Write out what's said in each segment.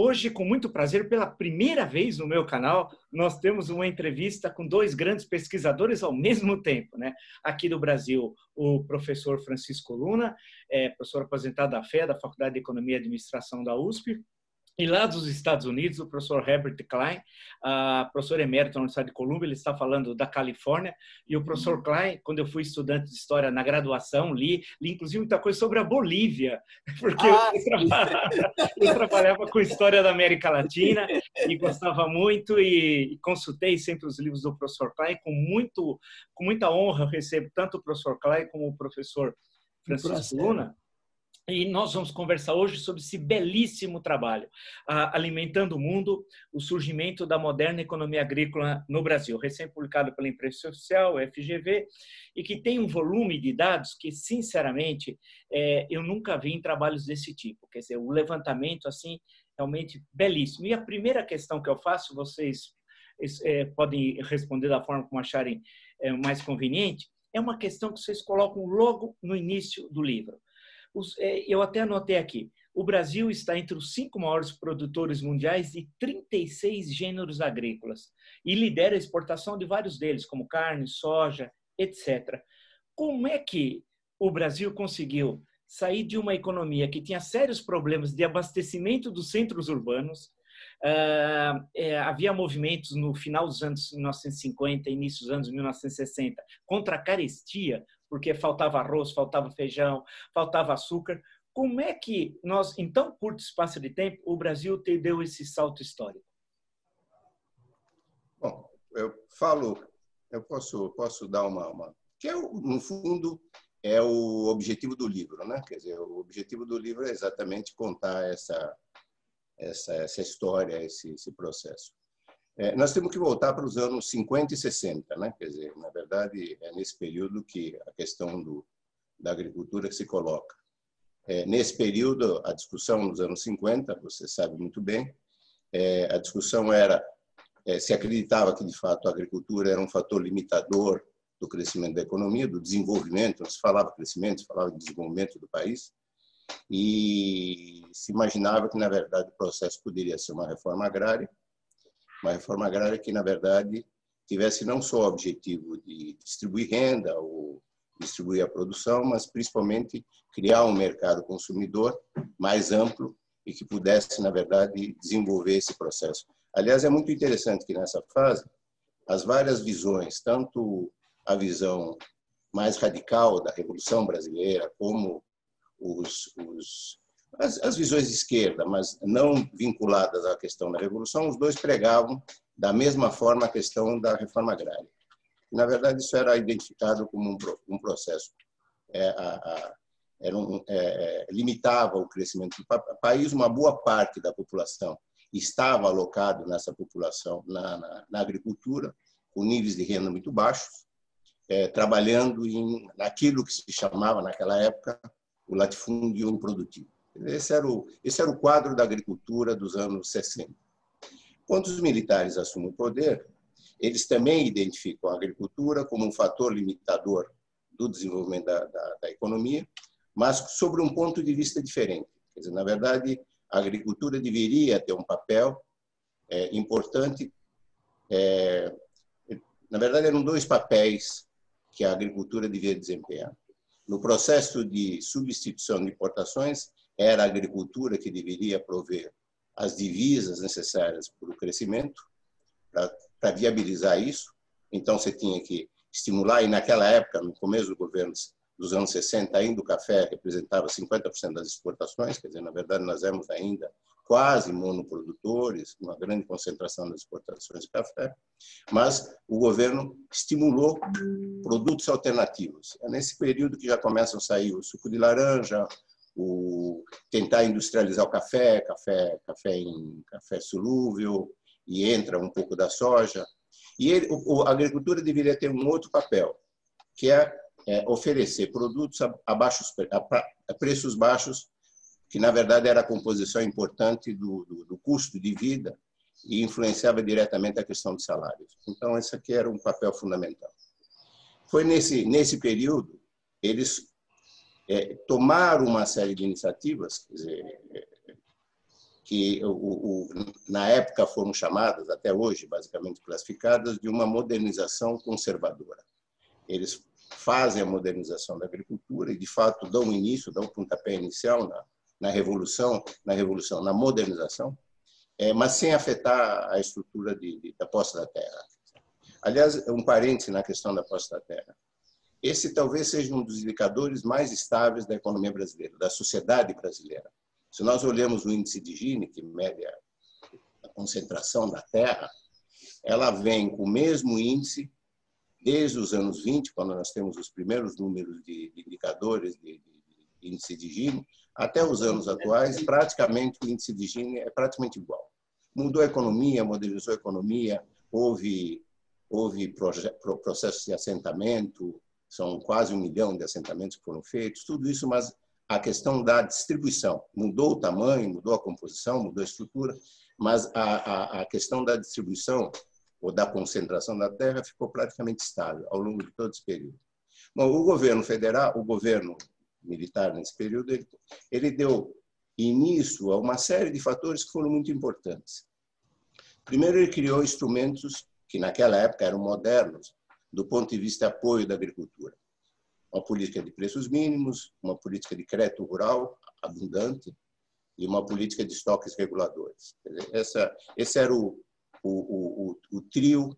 hoje, com muito prazer, pela primeira vez no meu canal, nós temos uma entrevista com dois grandes pesquisadores ao mesmo tempo. Né? Aqui do Brasil, o professor Francisco Luna, é, professor aposentado da FE, da Faculdade de Economia e Administração da USP, e lá dos Estados Unidos, o professor Herbert Klein, professor emérito na Universidade de Colômbia, ele está falando da Califórnia. E o professor uhum. Klein, quando eu fui estudante de história na graduação, li, li inclusive muita coisa sobre a Bolívia, porque ah, eu, trabalhava, eu, trabalhava, com história da América Latina e gostava muito e, e, consultei sempre os livros do professor Klein. Com, muito, com muita honra, eu recebo tanto o professor Klein como o professor Francisco Luna e nós vamos conversar hoje sobre esse belíssimo trabalho, Alimentando o Mundo, o surgimento da moderna economia agrícola no Brasil, recém-publicado pela Imprensa Social, FGV, e que tem um volume de dados que, sinceramente, é, eu nunca vi em trabalhos desse tipo. Quer dizer, o levantamento, assim, realmente belíssimo. E a primeira questão que eu faço, vocês é, podem responder da forma como acharem é, mais conveniente, é uma questão que vocês colocam logo no início do livro os, é, eu até anotei aqui. O Brasil está entre os cinco maiores produtores mundiais de 36 gêneros agrícolas e lidera a exportação de vários deles, como carne, soja, etc. Como é que o Brasil conseguiu sair de uma economia que tinha sérios problemas de abastecimento dos centros urbanos? Uh, é, havia movimentos no final dos anos 1950, início dos anos 1960, contra a carestia, porque faltava arroz, faltava feijão, faltava açúcar. Como é que nós, em tão curto espaço de tempo, o Brasil deu esse salto histórico? Bom, eu falo, eu posso, posso dar uma, uma que é no fundo é o objetivo do livro, né? Quer dizer, o objetivo do livro é exatamente contar essa essa, essa história, esse, esse processo. É, nós temos que voltar para os anos 50 e 60, né? Quer dizer, na verdade, é nesse período que a questão do, da agricultura se coloca. É, nesse período, a discussão nos anos 50, você sabe muito bem, é, a discussão era é, se acreditava que, de fato, a agricultura era um fator limitador do crescimento da economia, do desenvolvimento, não se falava crescimento, se falava de desenvolvimento do país, e se imaginava que, na verdade, o processo poderia ser uma reforma agrária, uma reforma agrária que, na verdade, tivesse não só o objetivo de distribuir renda ou distribuir a produção, mas principalmente criar um mercado consumidor mais amplo e que pudesse, na verdade, desenvolver esse processo. Aliás, é muito interessante que nessa fase as várias visões, tanto a visão mais radical da Revolução Brasileira, como os, os as, as visões de esquerda, mas não vinculadas à questão da revolução, os dois pregavam da mesma forma a questão da reforma agrária. Na verdade, isso era identificado como um, um processo, é, a, a, era um, é, é limitava o crescimento do país. Uma boa parte da população estava alocado nessa população na, na, na agricultura, com níveis de renda muito baixos, é, trabalhando em naquilo que se chamava naquela época o latifúndio improdutivo. Esse era, o, esse era o quadro da agricultura dos anos 60. Quando os militares assumem o poder, eles também identificam a agricultura como um fator limitador do desenvolvimento da, da, da economia, mas sobre um ponto de vista diferente. Quer dizer, na verdade, a agricultura deveria ter um papel é, importante. É, na verdade, eram dois papéis que a agricultura devia desempenhar. No processo de substituição de importações, era a agricultura que deveria prover as divisas necessárias para o crescimento, para viabilizar isso. Então, você tinha que estimular, e naquela época, no começo do governo dos anos 60, ainda o café representava 50% das exportações, quer dizer, na verdade, nós éramos ainda quase monoprodutores, uma grande concentração das exportações de café, mas o governo estimulou produtos alternativos. É nesse período que já começam a sair o suco de laranja, o tentar industrializar o café, café, café em café solúvel e entra um pouco da soja. E ele, o, a agricultura deveria ter um outro papel, que é, é oferecer produtos a, a, baixos, a, a, preços baixos, que na verdade era a composição importante do, do, do custo de vida e influenciava diretamente a questão dos salários. Então esse aqui era um papel fundamental. Foi nesse nesse período eles é, tomar uma série de iniciativas dizer, que o, o, na época foram chamadas, até hoje, basicamente classificadas, de uma modernização conservadora. Eles fazem a modernização da agricultura e, de fato, dão início, dão pontapé inicial na, na revolução, na revolução, na modernização, é, mas sem afetar a estrutura de, de, da posse da terra. Aliás, um parêntese na questão da posse da terra. Esse talvez seja um dos indicadores mais estáveis da economia brasileira, da sociedade brasileira. Se nós olhamos o índice de Gini, que mede a concentração da terra, ela vem com o mesmo índice desde os anos 20, quando nós temos os primeiros números de, indicadores de, de, índice de Gini, até os anos atuais, praticamente o índice de Gini é praticamente igual. Mudou a economia, modernizou a economia, houve, houve processos de assentamento, são quase um milhão de assentamentos que foram feitos, tudo isso, mas a questão da distribuição. Mudou o tamanho, mudou a composição, mudou a estrutura, mas a, a, a questão da distribuição ou da concentração da terra ficou praticamente estável ao longo de todo esse período. Bom, o governo federal, o governo militar nesse período, ele, ele deu início a uma série de fatores que foram muito importantes. Primeiro, ele criou instrumentos que naquela época eram modernos do ponto de vista de apoio da agricultura uma política de preços mínimos, uma política de crédito rural abundante e uma política de estoques reguladores. Essa, esse era o, o, o, o trio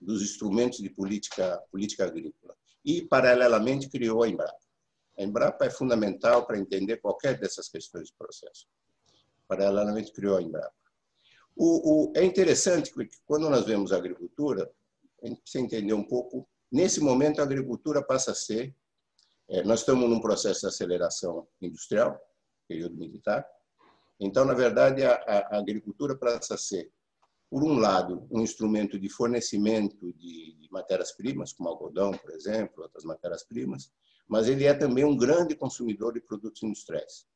dos instrumentos de política, política agrícola. E, paralelamente, criou a Embrapa. A Embrapa é fundamental para entender qualquer dessas questões de processo. Paralelamente, criou a Embrapa. O, o, é interessante que, quando nós vemos a agricultura, a gente entender um pouco. Nesse momento, a agricultura passa a ser é, nós estamos num processo de aceleração industrial, período militar. Então, na verdade, a, a agricultura passa a ser, por um lado, um instrumento de fornecimento de, de matérias-primas, como algodão, por exemplo, outras matérias-primas, mas ele é também um grande consumidor de produtos industriais.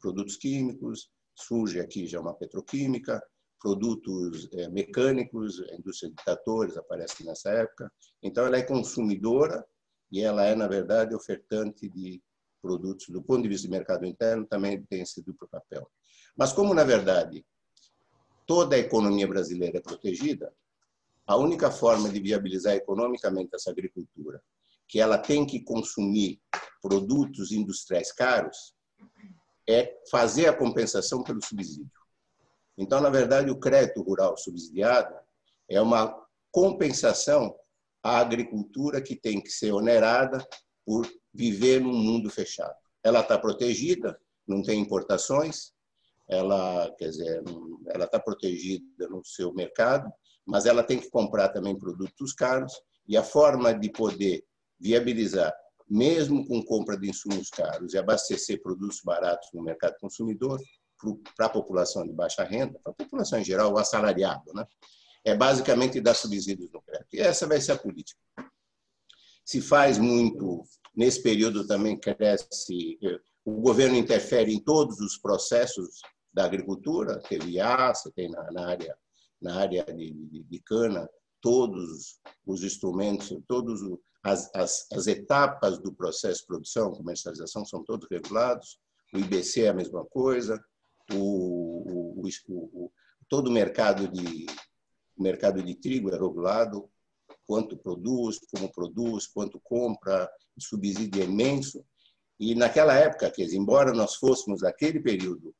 Produtos químicos, surge aqui já uma petroquímica, produtos é, mecânicos, a indústria de tratores aparece nessa época. Então, ela é consumidora e ela é, na verdade, ofertante de produtos. Do ponto de vista do mercado interno, também tem esse duplo papel. Mas como, na verdade, toda a economia brasileira é protegida, a única forma de viabilizar economicamente essa agricultura, que ela tem que consumir produtos industriais caros, é fazer a compensação pelo subsídio. Então, na verdade, o crédito rural subsidiado é uma compensação a agricultura que tem que ser onerada por viver num mundo fechado. Ela está protegida, não tem importações, ela, quer dizer, ela está protegida no seu mercado, mas ela tem que comprar também produtos caros e a forma de poder viabilizar, mesmo com compra de insumos caros e abastecer produtos baratos no mercado consumidor para a população de baixa renda, para a população em geral, o assalariado, né? é basicamente dar subsídios no crédito. E essa vai ser a política. Se faz muito, nesse período também cresce, o governo interfere em todos os processos da agricultura, teve você tem na, na, área, na área de, de, de, cana, todos os instrumentos, todas as, as, as etapas do processo de produção, comercialização, são todos regulados, o IBC é a mesma coisa, o, o, o, todo o mercado de, o mercado de trigo é regulado, quanto produz, como produz, quanto compra, subsídio é imenso. E naquela época, quer dizer, embora nós fôssemos naquele período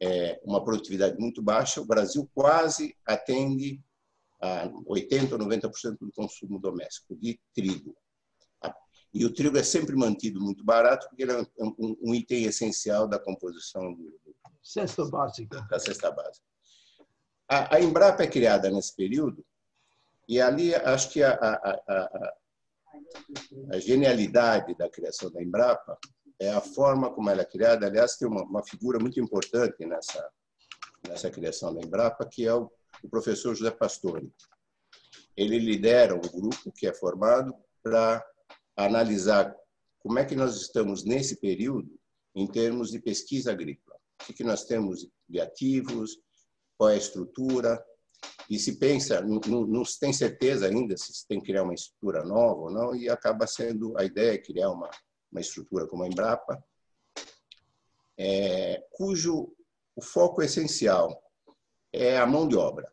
é, uma produtividade muito baixa, o Brasil quase atende a 80 ou 90% do consumo doméstico de trigo. E o trigo é sempre mantido muito barato, porque ele é um, um item essencial da composição do, cesta básica. da cesta básica. A, a Embrapa é criada nesse período e ali acho que a, a, a, a genialidade da criação da Embrapa é a forma como ela é criada. Aliás, tem uma, uma figura muito importante nessa, nessa criação da Embrapa, que é o, o professor José Pastore. Ele lidera um grupo que é formado para analisar como é que nós estamos nesse período em termos de pesquisa agrícola. O que, nós temos de ativos, qual é a estrutura, e se pensa, não, não se tem certeza ainda se tem que criar uma estrutura nova ou não, e acaba sendo a ideia é criar uma, uma estrutura como a Embrapa, é, cujo o foco essencial é a mão de obra.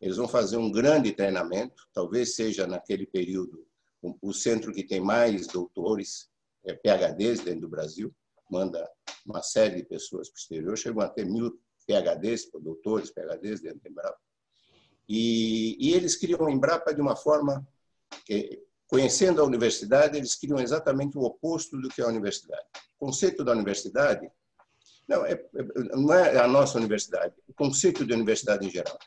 Eles vão fazer um grande treinamento, talvez seja naquele período o centro que tem mais doutores, é, PHDs dentro do Brasil, manda uma série de pessoas para o exterior, chegam a ter mil PHDs, doutores, PHDs dentro do Embrapa. E, e eles criam o Embrapa de uma forma que, conhecendo a universidade, eles criam exatamente o oposto do que é a universidade. O conceito da universidade não é não é a nossa universidade, o conceito de universidade em geral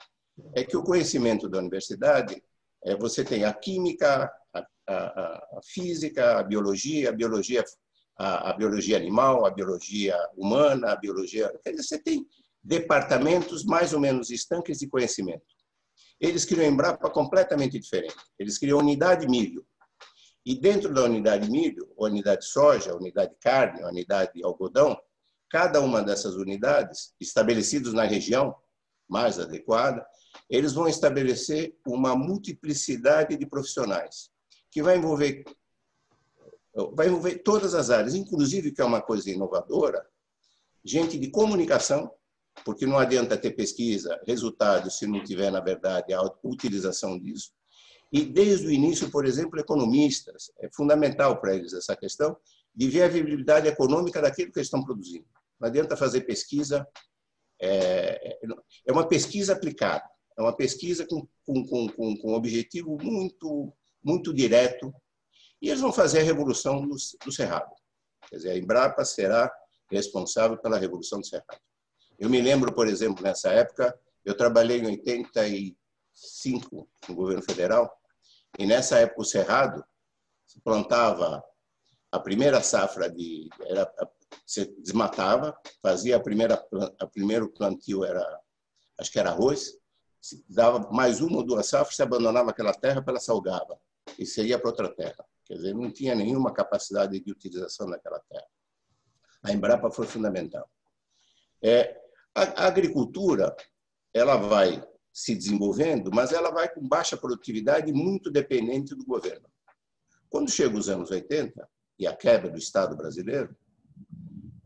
é que o conhecimento da universidade é você tem a química, a, a, a física, a biologia, a biologia a, a, biologia animal, a biologia humana, a biologia. Quer dizer, você tem departamentos mais ou menos estanques de conhecimento. Eles criam Embrapa completamente diferente. Eles criam unidade milho. E dentro da unidade milho, unidade soja, unidade carne, unidade algodão, cada uma dessas unidades, estabelecidas na região mais adequada, eles vão estabelecer uma multiplicidade de profissionais, que vai envolver, vai envolver todas as áreas, inclusive, que é uma coisa inovadora, gente de comunicação, porque não adianta ter pesquisa, resultados, se não tiver, na verdade, a utilização disso. E, desde o início, por exemplo, economistas, é fundamental para eles essa questão de ver a viabilidade econômica daquilo que eles estão produzindo. Não adianta fazer pesquisa, é, é uma pesquisa aplicada, é uma pesquisa com, com, com, com objetivo muito, muito direto, e eles vão fazer a revolução do, do Cerrado. Quer dizer, a Embrapa será responsável pela revolução do Cerrado. Eu me lembro, por exemplo, nessa época, eu trabalhei em 85 no governo federal, e nessa época o Cerrado se plantava a primeira safra de era você desmatava, fazia a primeira a primeiro plantio era acho que era arroz, dava mais uma ou duas safras, você abandonava aquela terra, ela salgava e você ia para outra terra. Quer dizer, não tinha nenhuma capacidade de utilização daquela terra. A Embrapa foi fundamental. É, a agricultura ela vai se desenvolvendo, mas ela vai com baixa produtividade muito dependente do governo. Quando chega os anos 80 e a quebra do Estado brasileiro,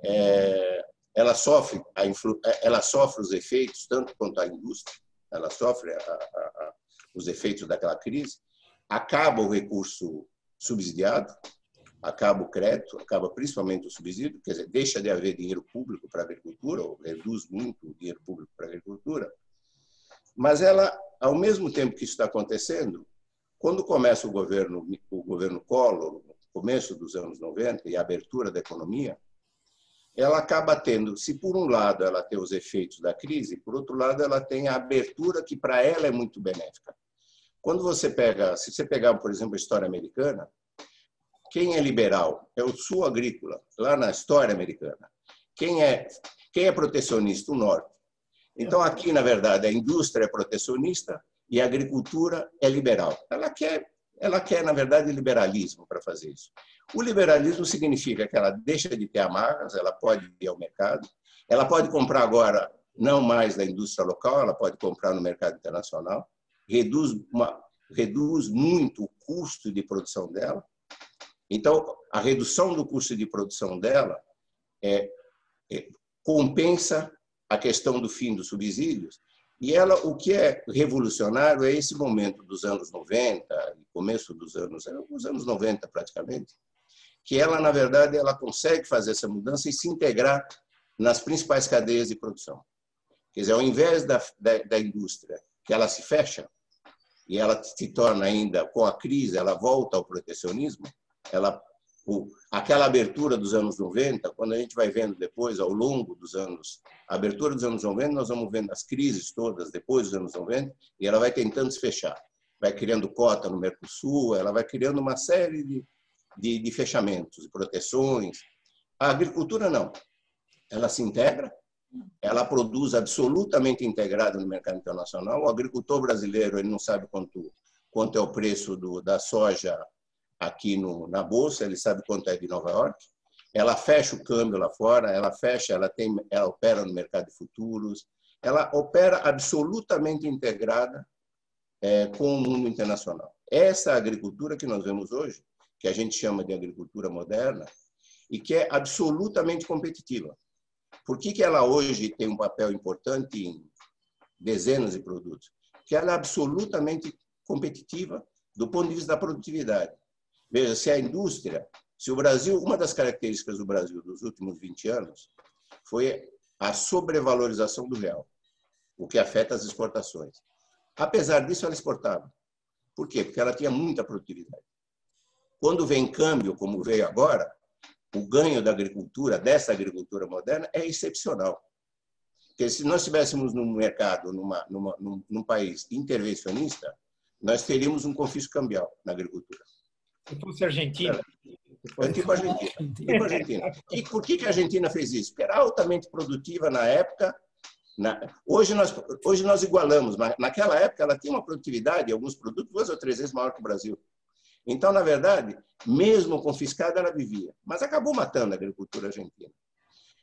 é, ela sofre a influ, ela sofre os efeitos tanto quanto a indústria, ela sofre a, a, a, os efeitos daquela crise. Acaba o recurso subsidiado, acaba o crédito, acaba principalmente o subsídio, quer dizer, deixa de haver dinheiro público para a agricultura, ou reduz muito o dinheiro público para a agricultura. Mas ela, ao mesmo tempo que isso está acontecendo, quando começa o governo, o governo Collor, começo dos anos 90, e a abertura da economia, ela acaba tendo, se por um lado ela tem os efeitos da crise, por outro lado ela tem a abertura que para ela é muito benéfica. Quando você pega, se você pegar, por exemplo, a história americana, quem é liberal? É o sul agrícola, lá na história americana. Quem é, quem é protecionista? O norte. Então, aqui, na verdade, a indústria é protecionista e a agricultura é liberal. Ela quer, ela quer na verdade, liberalismo para fazer isso. O liberalismo significa que ela deixa de ter amarras, ela pode ir ao mercado, ela pode comprar agora não mais da indústria local, ela pode comprar no mercado internacional, reduz, uma, reduz muito o custo de produção dela, então, a redução do custo de produção dela é, é, compensa a questão do fim dos subsídios. E ela, o que é revolucionário é esse momento dos anos 90, começo dos anos, os anos 90 praticamente, que ela, na verdade, ela consegue fazer essa mudança e se integrar nas principais cadeias de produção. Quer dizer, ao invés da, da, da indústria, que ela se fecha, e ela se torna ainda, com a crise, ela volta ao protecionismo, ela o, aquela abertura dos anos 90, quando a gente vai vendo depois, ao longo dos anos, a abertura dos anos 90, nós vamos vendo as crises todas depois dos anos 90, e ela vai tentando se fechar. Vai criando cota no Mercosul, ela vai criando uma série de, de, de fechamentos, de proteções. A agricultura não. Ela se integra, ela produz absolutamente integrada no mercado internacional. O agricultor brasileiro ele não sabe quanto, quanto é o preço do, da soja aqui no, na bolsa, ele sabe quanto é de Nova York. Ela fecha o câmbio lá fora, ela fecha, ela tem, ela opera no mercado de futuros, ela opera absolutamente integrada é, com o mundo internacional. Essa agricultura que nós vemos hoje, que a gente chama de agricultura moderna, e que é absolutamente competitiva. Por que, que ela hoje tem um papel importante em, dezenas de produtos, que ela é absolutamente competitiva do ponto de vista da produtividade. Veja, se a indústria, se o Brasil, uma das características do Brasil dos últimos 20 anos foi a sobrevalorização do real, o que afeta as exportações. Apesar disso, ela exportava. Por quê? Porque ela tinha muita produtividade. Quando vem câmbio, como veio agora, o ganho da agricultura, dessa agricultura moderna, é excepcional. Porque se nós estivéssemos num mercado, numa, numa, num, num país intervencionista, nós teríamos um confisco cambial na agricultura. Se fosse Argentina. É tipo Argentina. Tipo Argentina. E por que, que a Argentina fez isso? Porque era altamente produtiva na época. Na... Hoje, nós, hoje nós igualamos, mas naquela época ela tinha uma produtividade, alguns produtos, duas ou três vezes maior que o Brasil. Então, na verdade, mesmo confiscada, ela vivia. Mas acabou matando a agricultura argentina.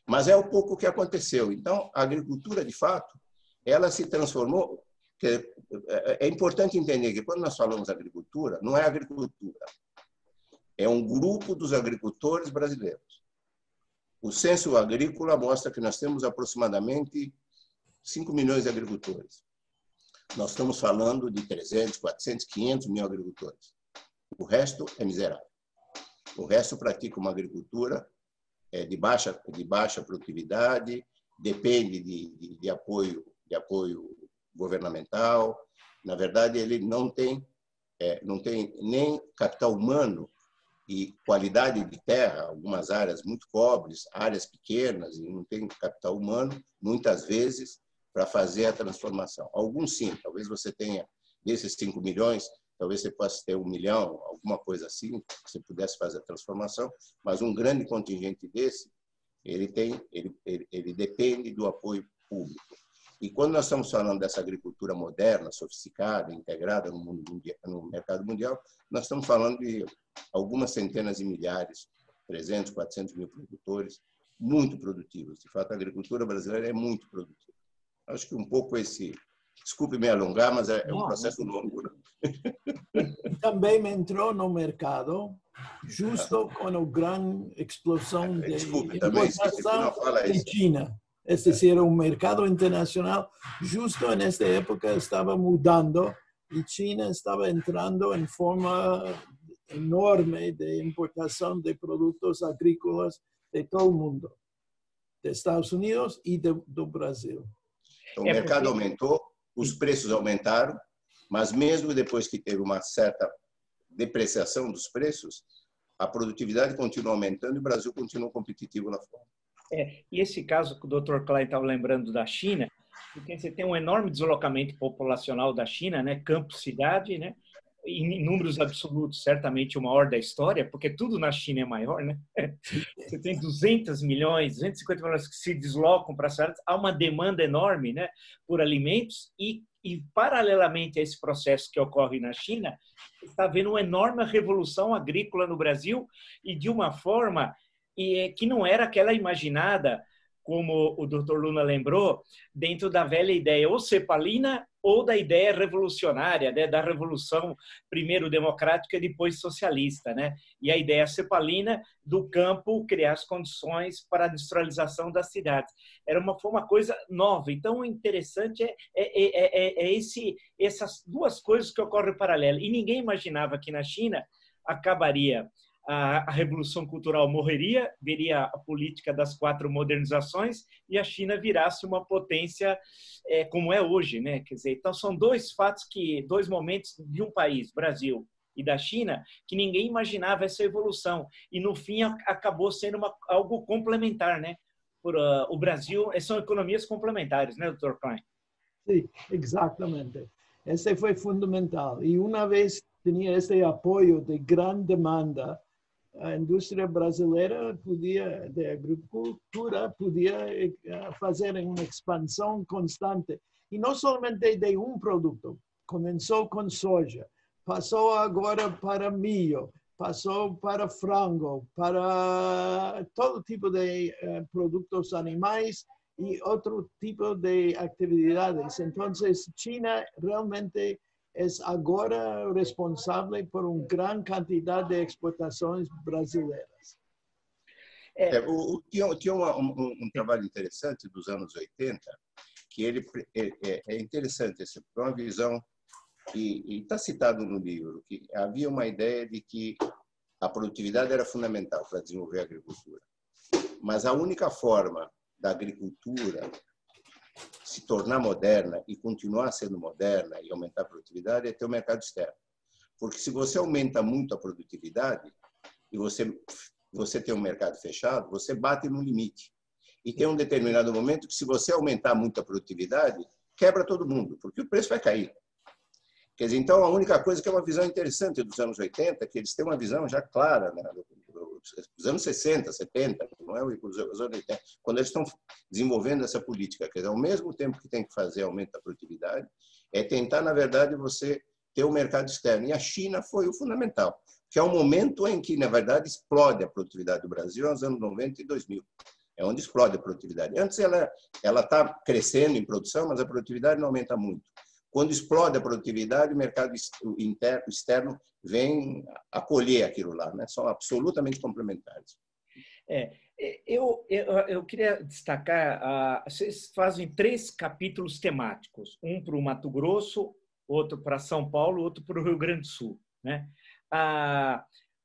Mas é um pouco o que aconteceu. Então, a agricultura, de fato, ela se transformou. É importante entender que quando nós falamos agricultura, não é agricultura. É um grupo dos agricultores brasileiros. O censo agrícola mostra que nós temos aproximadamente 5 milhões de agricultores. Nós estamos falando de 300, 400, 500 mil agricultores. O resto é miserável. O resto pratica uma agricultura é, de, baixa, de baixa produtividade, depende de, de, de, apoio, de apoio governamental. Na verdade, ele não tem, é, não tem nem capital humano e qualidade de terra, algumas áreas muito pobres, áreas pequenas, e não tem capital humano, muitas vezes, para fazer a transformação. Alguns sim, talvez você tenha, desses 5 milhões, talvez você possa ter um milhão, alguma coisa assim, você pudesse fazer a transformação, mas um grande contingente desse, ele tem, ele, ele, ele depende do apoio público. E quando nós estamos falando dessa agricultura moderna, sofisticada, integrada no, mundo mundial, no mercado mundial, nós estamos falando de algumas centenas de milhares, 300, 400 mil produtores, muito produtivos. De fato, a agricultura brasileira é muito produtiva. Acho que um pouco esse Desculpe me alongar, mas é, é um processo longo. Né? Também entrou no mercado justo com a grande explosão de Desculpe, importação de China. Esse ser um mercado internacional justo nesta época estava mudando e China estava entrando em forma enorme de importação de produtos agrícolas de todo o mundo, de Estados Unidos e de, do Brasil. O mercado aumentou os preços aumentaram, mas mesmo depois que teve uma certa depreciação dos preços, a produtividade continua aumentando e o Brasil continua competitivo lá fora. É, e esse caso que o Dr. Klein estava lembrando da China, porque você tem um enorme deslocamento populacional da China, né, campo-cidade, né, em números absolutos, certamente o maior da história, porque tudo na China é maior, né? Você tem 200 milhões, 250 milhões que se deslocam para essa área, há uma demanda enorme, né, por alimentos e, e paralelamente a esse processo que ocorre na China, está havendo uma enorme revolução agrícola no Brasil e de uma forma que não era aquela imaginada como o Dr. Luna lembrou, dentro da velha ideia ou cepalina ou da ideia revolucionária, né, da revolução primeiro democrática e depois socialista, né? E a ideia cepalina do campo criar as condições para a industrialização das cidades. Era uma, foi uma coisa nova. Então, o interessante é, é, é, é, é esse, essas duas coisas que ocorrem paralelo. E ninguém imaginava que na China acabaria a, revolução cultural morreria, viria a política das quatro modernizações e a China virasse uma potência é, como é hoje, né? Quer dizer, então são dois fatos que, dois momentos de um país, Brasil e da China, que ninguém imaginava essa evolução e no fim acabou sendo uma, algo complementar, né? Por uh, o Brasil, são economias complementares, né, Dr. Klein? Sim, exatamente. Esse foi fundamental. E uma vez tinha esse apoio de grande demanda, a indústria brasileira podia, de agricultura, podia eh, fazer uma expansão constante. E não somente de um produto. Começou com soja, passou agora para milho, passou para frango, para todo tipo de uh, produtos animais e outro tipo de atividades. Então, China realmente é agora responsável por uma grande quantidade de exportações brasileiras. É, o, tinha tinha uma, um, um, trabalho interessante dos anos 80, que ele é, é interessante, essa é uma visão e está citado no livro que havia uma ideia de que a produtividade era fundamental para desenvolver a agricultura, mas a única forma da agricultura se tornar moderna e continuar sendo moderna e aumentar a produtividade é ter o mercado externo. Porque se você aumenta muito a produtividade e você você tem um mercado fechado, você bate no limite. E tem um determinado momento que se você aumentar muito a produtividade, quebra todo mundo, porque o preço vai cair. Quer dizer, então, a única coisa que é uma visão interessante dos anos 80, que eles têm uma visão já clara, né, dos anos 60, 70, não é os anos 80, quando eles estão desenvolvendo essa política, quer dizer, ao mesmo tempo que tem que fazer aumento da produtividade, é tentar, na verdade, você ter o um mercado externo. E a China foi o fundamental, que é o momento em que, na verdade, explode a produtividade do Brasil, nos anos 90 e 2000. É onde explode a produtividade. Antes ela ela está crescendo em produção, mas a produtividade não aumenta muito. Quando explode a produtividade, o mercado interno, externo vem acolher aquilo lá, né? São absolutamente complementares. É, eu, eu, eu queria destacar, uh, vocês fazem três capítulos temáticos, um para o Mato Grosso, outro para São Paulo, outro para o Rio Grande do Sul. Né? Uh,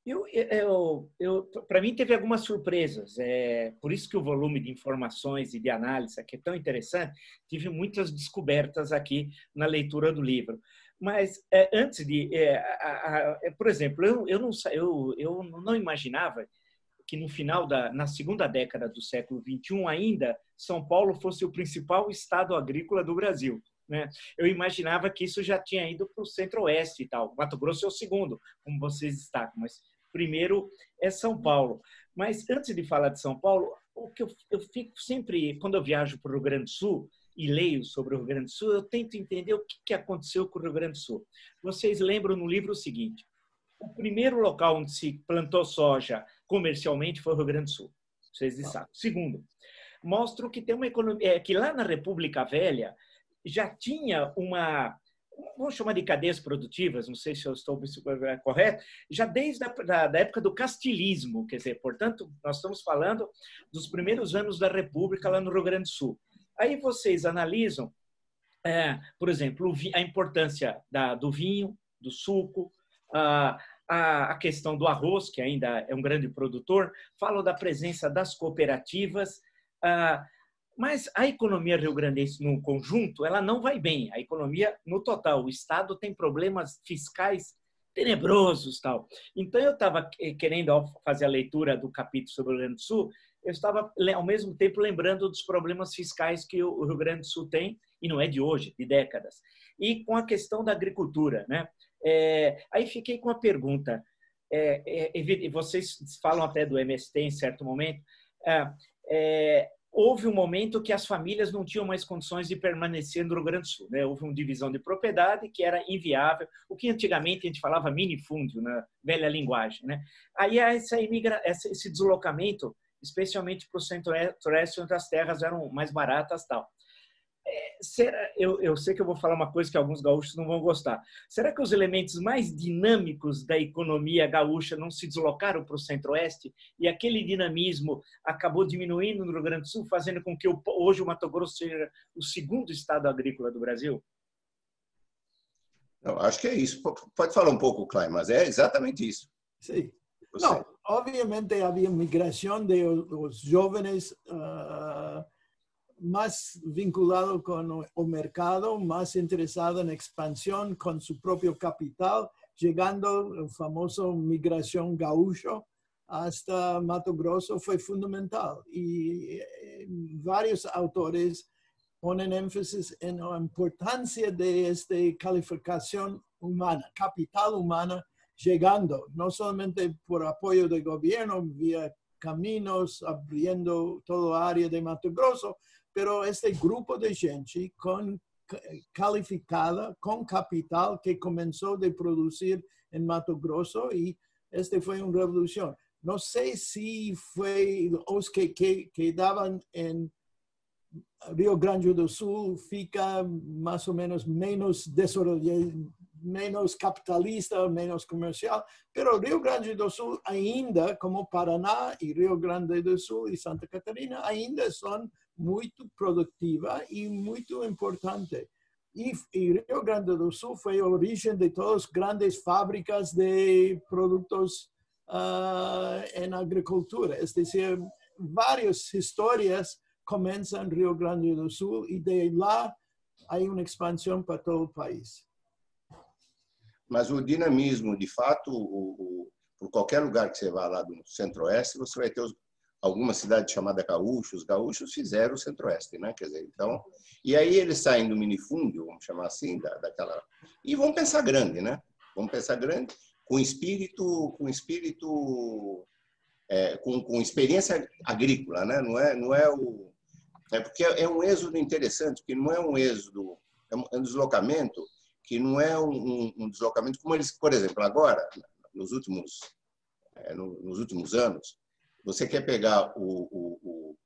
eu, eu, eu para mim teve algumas surpresas, é por isso que o volume de informações e de análise aqui é tão interessante. Tive muitas descobertas aqui na leitura do livro. Mas é, antes de, é, a, a, é, por exemplo, eu, eu não eu, eu não imaginava que no final da na segunda década do século 21 ainda São Paulo fosse o principal estado agrícola do Brasil. Né? Eu imaginava que isso já tinha ido para o centro-oeste e tal. Mato Grosso é o segundo, como vocês destacam, mas primeiro é São Paulo. Mas antes de falar de São Paulo, o que eu, eu fico sempre, quando eu viajo para o Rio Grande do Sul e leio sobre o Rio Grande do Sul, eu tento entender o que, que aconteceu com o Rio Grande do Sul. Vocês lembram no livro o seguinte: o primeiro local onde se plantou soja comercialmente foi o Rio Grande do Sul. Vocês sabem. Segundo, mostra que tem uma economia, é, que lá na República Velha já tinha uma vamos chamar de cadeias produtivas, não sei se eu estou correto, já desde a da, da época do castilismo, quer dizer, portanto, nós estamos falando dos primeiros anos da República lá no Rio Grande do Sul. Aí vocês analisam, é, por exemplo, a importância da, do vinho, do suco, a, a questão do arroz, que ainda é um grande produtor, falam da presença das cooperativas, a, mas a economia rio-grandense no conjunto, ela não vai bem. A economia no total, o Estado tem problemas fiscais tenebrosos, tal. Então eu estava querendo fazer a leitura do capítulo sobre o Rio Grande do Sul, eu estava ao mesmo tempo lembrando dos problemas fiscais que o Rio Grande do Sul tem e não é de hoje, de décadas. E com a questão da agricultura, né? É, aí fiquei com a pergunta. É, é, vocês falam até do MST em certo momento. É, é houve um momento que as famílias não tinham mais condições de permanecer no Rio Grande do Sul. Né? Houve uma divisão de propriedade que era inviável, o que antigamente a gente falava minifúndio, na velha linguagem. Né? Aí essa imigra... esse deslocamento, especialmente para o centro-oeste, onde as terras eram mais baratas tal. Será, eu, eu, sei que eu vou falar uma coisa que alguns gaúchos não vão gostar. Será que os elementos mais dinâmicos da economia gaúcha não se deslocaram para o centro-oeste e aquele dinamismo acabou diminuindo no Rio Grande do Sul, fazendo com que hoje o Mato Grosso seja o segundo estado agrícola do Brasil? Não, acho que é isso. Pode falar um pouco, Klein, mas é exatamente isso. Sim. Não, obviamente havia migração de os jovens uh, más vinculado con el mercado, más interesado en expansión con su propio capital, llegando el famoso migración gaucho hasta Mato Grosso fue fundamental. Y eh, varios autores ponen énfasis en la importancia de esta calificación humana, capital humana, llegando no solamente por apoyo del gobierno vía caminos, abriendo toda área de Mato Grosso, pero este grupo de gente con, calificada, con capital, que comenzó a producir en Mato Grosso y este fue una revolución. No sé si fue los que, que quedaban en Rio Grande do Sul, fica más o menos menos menos capitalista, menos comercial, pero Rio Grande do Sul ainda, como Paraná e Rio Grande do Sul e Santa Catarina, ainda são muito produtiva e muito importante. E, e, Rio Grande do Sul foi a origem de todas as grandes fábricas de produtos uh, em agricultura. É dizer, várias histórias começam em Rio Grande do Sul e de lá há uma expansão para todo o país. Mas o dinamismo, de fato, o, o, por qualquer lugar que você vá lá do centro-oeste, você vai ter os, alguma cidade chamada Gaúchos. Os gaúchos fizeram o centro-oeste, né? Quer dizer, então, e aí eles saem do minifúndio, vamos chamar assim, da, daquela e vão pensar grande, né? Vão pensar grande, com espírito, com espírito, é, com, com experiência agrícola, né? Não é, não é o é porque é um êxodo interessante, que não é um êxodo, é um deslocamento que não é um, um deslocamento como eles, por exemplo, agora, nos últimos, é, nos últimos anos, você quer pegar o, o, o,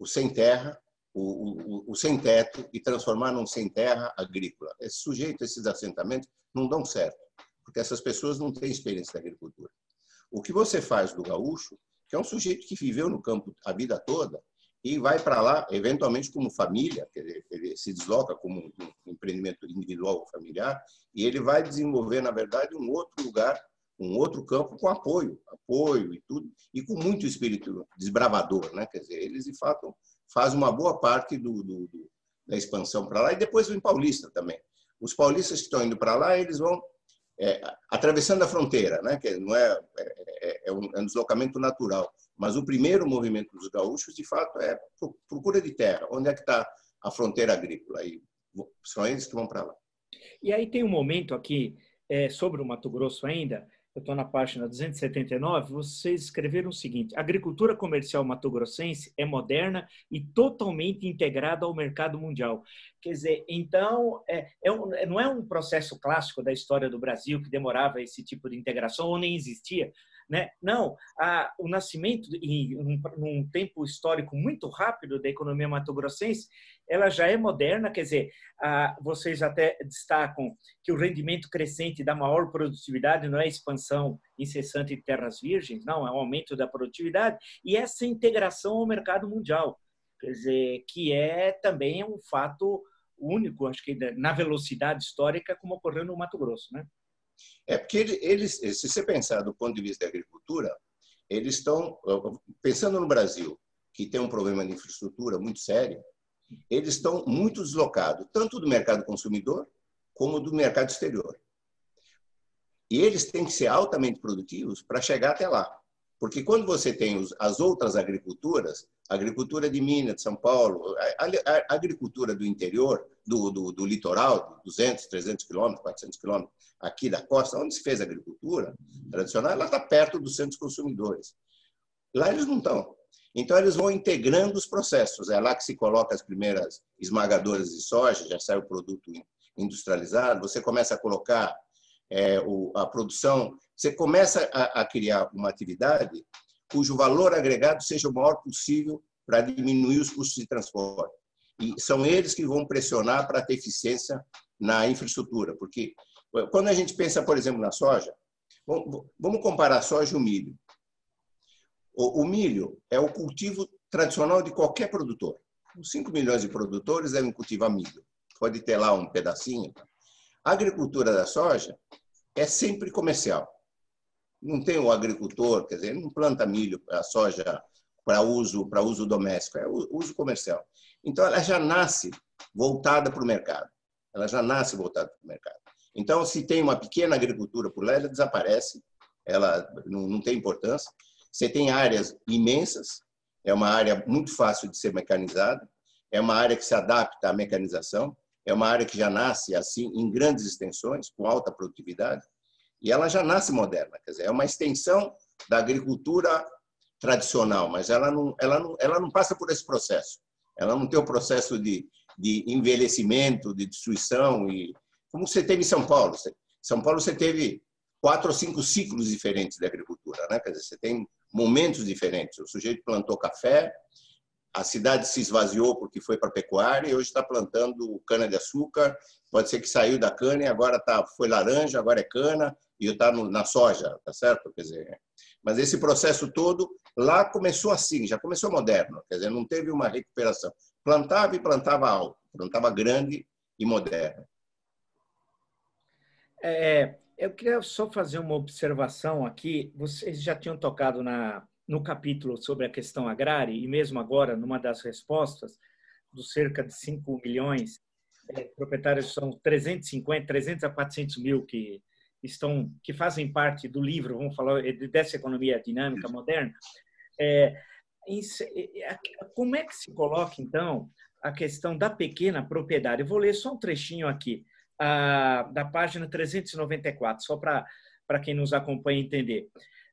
o sem terra, o, o, sem teto e transformar num sem terra agrícola. Esse sujeito, esses assentamentos não dão certo, porque essas pessoas não têm experiência da agricultura. O que você faz do gaúcho, que é um sujeito que viveu no campo a vida toda, e vai para lá, eventualmente como família, ele se desloca como um empreendimento individual ou familiar, e ele vai desenvolver, na verdade, um outro lugar, um outro campo com apoio, apoio e tudo, e com muito espírito desbravador, né? Quer dizer, eles de fato fazem uma boa parte do, do, do da expansão para lá e depois vem paulista também. Os paulistas que estão indo para lá, eles vão é, atravessando a fronteira, né? Que não é, é, é, um, é um deslocamento natural mas o primeiro movimento dos gaúchos, de fato, é procura de terra. Onde é que está a fronteira agrícola? E são eles que vão para lá. E aí tem um momento aqui é, sobre o Mato Grosso ainda, eu estou na página 279, vocês escreveram o seguinte: agricultura comercial mato-grossense é moderna e totalmente integrada ao mercado mundial. Quer dizer, então, é, é um, não é um processo clássico da história do Brasil que demorava esse tipo de integração ou nem existia. Né? Não, a, o nascimento, em um, num tempo histórico muito rápido da economia mato-grossense, ela já é moderna, quer dizer, a, vocês até destacam que o rendimento crescente da maior produtividade não é expansão incessante de terras virgens, não, é um aumento da produtividade, e essa integração ao mercado mundial, quer dizer, que é também um fato único, acho que na velocidade histórica, como ocorreu no Mato Grosso, né? É porque eles, se você pensar do ponto de vista da agricultura, eles estão, pensando no Brasil, que tem um problema de infraestrutura muito sério, eles estão muito deslocados, tanto do mercado consumidor como do mercado exterior. E eles têm que ser altamente produtivos para chegar até lá. Porque quando você tem as outras agriculturas, agricultura de Minas, de São Paulo, a, a agricultura do interior, do, do, do, litoral, 200, 300 quilômetros, 400 quilômetros, aqui da costa, onde se fez a agricultura tradicional, ela está perto dos centros consumidores. Lá eles não estão. Então, eles vão integrando os processos. É lá que se coloca as primeiras esmagadoras de soja, já sai o produto industrializado. Você começa a colocar é, o, a produção, você começa a, a criar uma atividade cujo valor agregado seja o maior possível para diminuir os custos de transporte. E são eles que vão pressionar para ter eficiência na infraestrutura, porque quando a gente pensa, por exemplo, na soja, vamos comparar a soja e o milho. O milho é o cultivo tradicional de qualquer produtor. Os 5 milhões de produtores devem cultivar milho. Pode ter lá um pedacinho. A agricultura da soja é sempre comercial. Não tem o agricultor, quer dizer, não planta milho, a soja para uso para uso doméstico, é uso comercial. Então ela já nasce voltada para o mercado. Ela já nasce voltada para o mercado. Então se tem uma pequena agricultura por lá, ela desaparece, ela não, não tem importância. Você tem áreas imensas, é uma área muito fácil de ser mecanizada, é uma área que se adapta à mecanização, é uma área que já nasce assim em grandes extensões, com alta produtividade, e ela já nasce moderna, quer dizer, é uma extensão da agricultura tradicional, mas ela não, ela não, ela não passa por esse processo. Ela não tem o processo de, de envelhecimento, de destruição e como você teve em São Paulo. São Paulo você teve quatro ou cinco ciclos diferentes da agricultura, né? Quer dizer, você tem momentos diferentes. O sujeito plantou café, a cidade se esvaziou porque foi para a pecuária e hoje está plantando cana-de-açúcar. Pode ser que saiu da cana e agora tá, foi laranja, agora é cana e está na soja, tá certo? Quer dizer, mas esse processo todo lá começou assim, já começou moderno, quer dizer, não teve uma recuperação. plantava e plantava alto, plantava grande e moderno. É, eu queria só fazer uma observação aqui. Vocês já tinham tocado na, no capítulo sobre a questão agrária, e mesmo agora, numa das respostas, dos cerca de 5 milhões é, proprietários, são 350, 300 a 400 mil que estão que fazem parte do livro, vamos falar dessa economia dinâmica moderna. É, como é que se coloca então a questão da pequena propriedade? Eu vou ler só um trechinho aqui a, da página 394, só para para quem nos acompanha entender.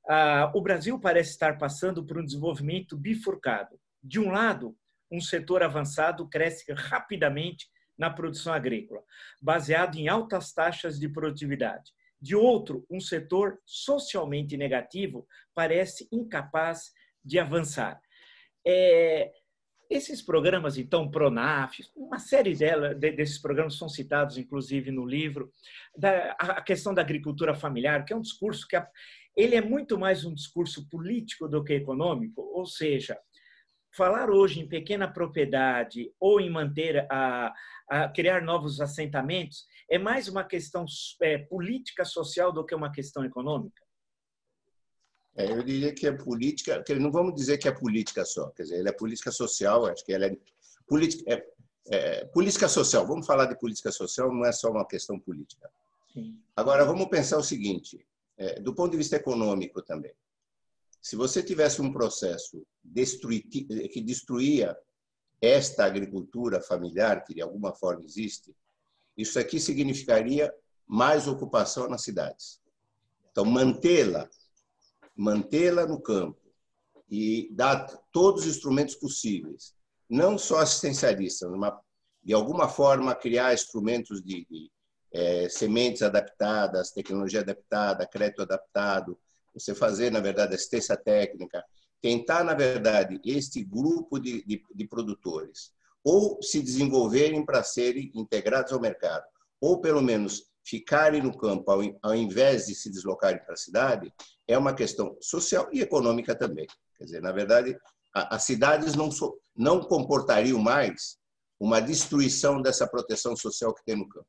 Ah, o Brasil parece estar passando por um desenvolvimento bifurcado. De um lado, um setor avançado cresce rapidamente na produção agrícola, baseado em altas taxas de produtividade. De outro, um setor socialmente negativo parece incapaz de avançar. É, esses programas, então, Pronaf, uma série dela, desses programas são citados, inclusive, no livro, da, a questão da agricultura familiar, que é um discurso que ele é muito mais um discurso político do que econômico, ou seja, falar hoje em pequena propriedade ou em manter a, a criar novos assentamentos é mais uma questão é, política social do que uma questão econômica? É, eu diria que é política, que não vamos dizer que é política só, quer dizer, ele é política social, acho que ela é política, é, é, política social. Vamos falar de política social, não é só uma questão política. Sim. Agora, vamos pensar o seguinte, é, do ponto de vista econômico também. Se você tivesse um processo que destruía esta agricultura familiar, que de alguma forma existe, isso aqui significaria mais ocupação nas cidades. Então, mantê-la, mantê-la no campo e dar todos os instrumentos possíveis, não só assistencialistas, de alguma forma criar instrumentos de, de é, sementes adaptadas, tecnologia adaptada, crédito adaptado, você fazer, na verdade, assistência técnica, tentar, na verdade, este grupo de, de, de produtores ou se desenvolverem para serem integrados ao mercado, ou pelo menos ficarem no campo ao, ao invés de se deslocarem para a cidade, é uma questão social e econômica também. Quer dizer, na verdade, as cidades não, so, não comportariam mais uma destruição dessa proteção social que tem no campo.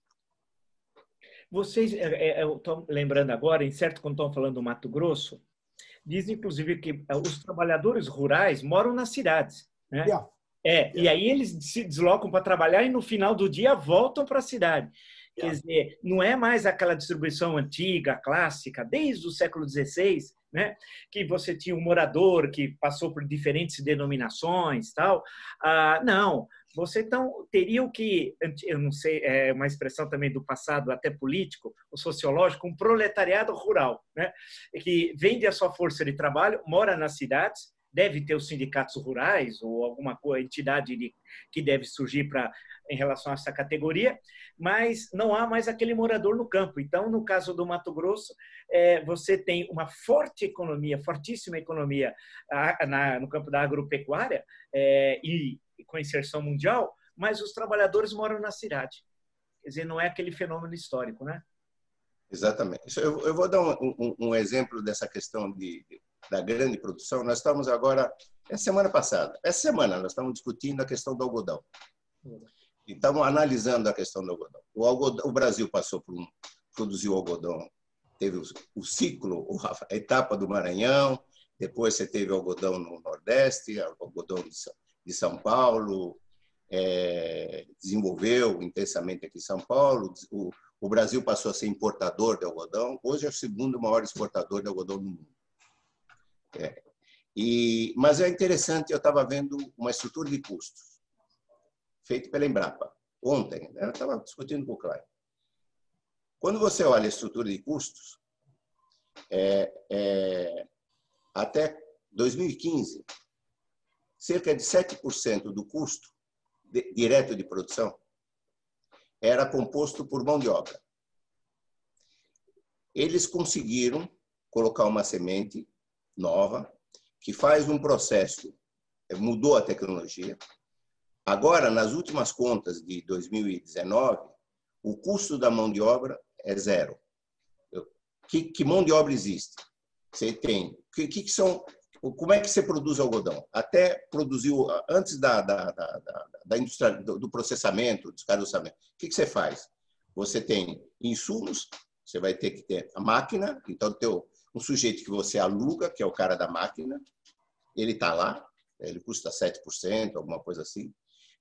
Vocês, é, é, eu estou lembrando agora, em certo, quando estão falando do Mato Grosso, diz inclusive que é, os trabalhadores rurais moram nas cidades. Né? Yeah. É, yeah. e aí eles se deslocam para trabalhar e no final do dia voltam para a cidade. Quer dizer, não é mais aquela distribuição antiga, clássica, desde o século XVI, né? que você tinha um morador que passou por diferentes denominações tal. Ah, não, você então teria o que, eu não sei, é uma expressão também do passado, até político, ou sociológico, um proletariado rural, né? que vende a sua força de trabalho, mora nas cidades, deve ter os sindicatos rurais ou alguma entidade de, que deve surgir para em relação a essa categoria, mas não há mais aquele morador no campo. Então, no caso do Mato Grosso, é, você tem uma forte economia, fortíssima economia a, na, no campo da agropecuária é, e, com inserção mundial, mas os trabalhadores moram na cidade. Quer dizer, não é aquele fenômeno histórico, né? Exatamente. Eu, vou dar um, um, um, exemplo dessa questão de, da grande produção. Nós estamos agora, é semana passada, essa semana, nós estamos discutindo a questão do algodão. Estamos analisando a questão do algodão. O, algodão, o Brasil passou por um, produziu algodão, teve o, o ciclo, a etapa do Maranhão, depois você teve algodão no Nordeste, algodão de São Paulo, é, desenvolveu intensamente aqui em São Paulo. O, o, Brasil passou a ser importador de algodão. Hoje é o segundo maior exportador de algodão do mundo. É. E, mas é interessante, eu estava vendo uma estrutura de custos feita pela Embrapa. Ontem, né? eu estava discutindo com o Klein. Quando você olha a estrutura de custos, é, é, até 2015, cerca de 7% do custo de, direto de produção era composto por mão de obra. Eles conseguiram colocar uma semente nova que faz um processo, mudou a tecnologia. Agora, nas últimas contas de 2019, o custo da mão de obra é zero. Que, que mão de obra existe? Você tem. Que, que são como é que você produz algodão? Até produziu, antes da, da, da, da indústria, do processamento, do descarroçamento, o que, que você faz? Você tem insumos, você vai ter que ter a máquina, então tem um sujeito que você aluga, que é o cara da máquina, ele está lá, ele custa 7%, alguma coisa assim.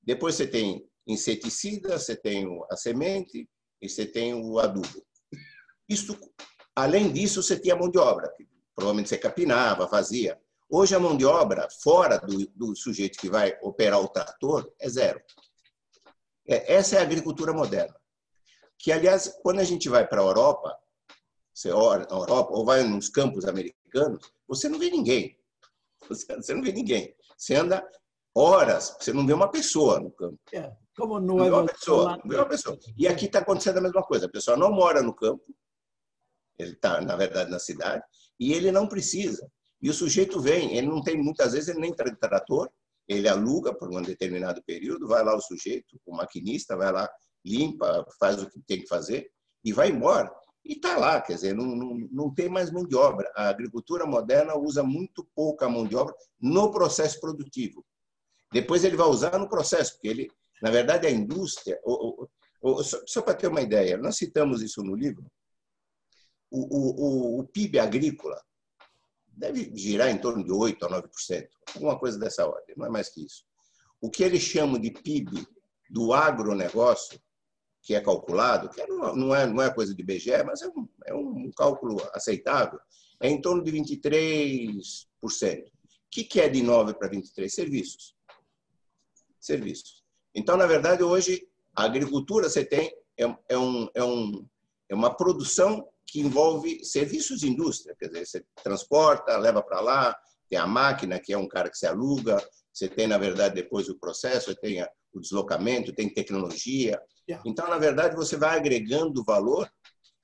Depois você tem inseticida, você tem a semente e você tem o adubo. Isso, além disso, você tinha mão de obra, que provavelmente você capinava, fazia. Hoje a mão de obra, fora do, do sujeito que vai operar o trator, é zero. É, essa é a agricultura moderna. Que, aliás, quando a gente vai para a Europa, você olha na Europa, ou vai nos campos americanos, você não vê ninguém. Você não vê ninguém. Você anda horas, você não vê uma pessoa no campo. É, como não, não vê uma pessoa, não vê uma pessoa. E aqui está acontecendo a mesma coisa. A pessoa não mora no campo, ele está, na verdade, na cidade, e ele não precisa. E o sujeito vem, ele não tem, muitas vezes, ele nem trator, ele aluga por um determinado período, vai lá o sujeito, o maquinista, vai lá, limpa, faz o que tem que fazer e vai embora. E está lá, quer dizer, não, não, não tem mais mão de obra. A agricultura moderna usa muito pouca mão de obra no processo produtivo. Depois ele vai usar no processo, porque ele, na verdade, a indústria. só, só para ter uma ideia, nós citamos isso no livro. O, o, o, PIB agrícola deve girar em torno de 8% a 9%, alguma coisa dessa ordem, não é mais que isso. O que eles chamam de PIB do agronegócio, que é calculado, que não é, não é coisa de BGE, mas é um, é um cálculo aceitável, é em torno de 23%. O que, é de 9 para 23? Serviços. Serviços. Então, na verdade, hoje, a agricultura você tem é, é, um, é, um, é uma produção que envolve serviços de indústria, quer dizer, você transporta, leva para lá, tem a máquina, que é um cara que se aluga, você tem, na verdade, depois o processo, você tem o deslocamento, tem tecnologia. Então, na verdade, você vai agregando valor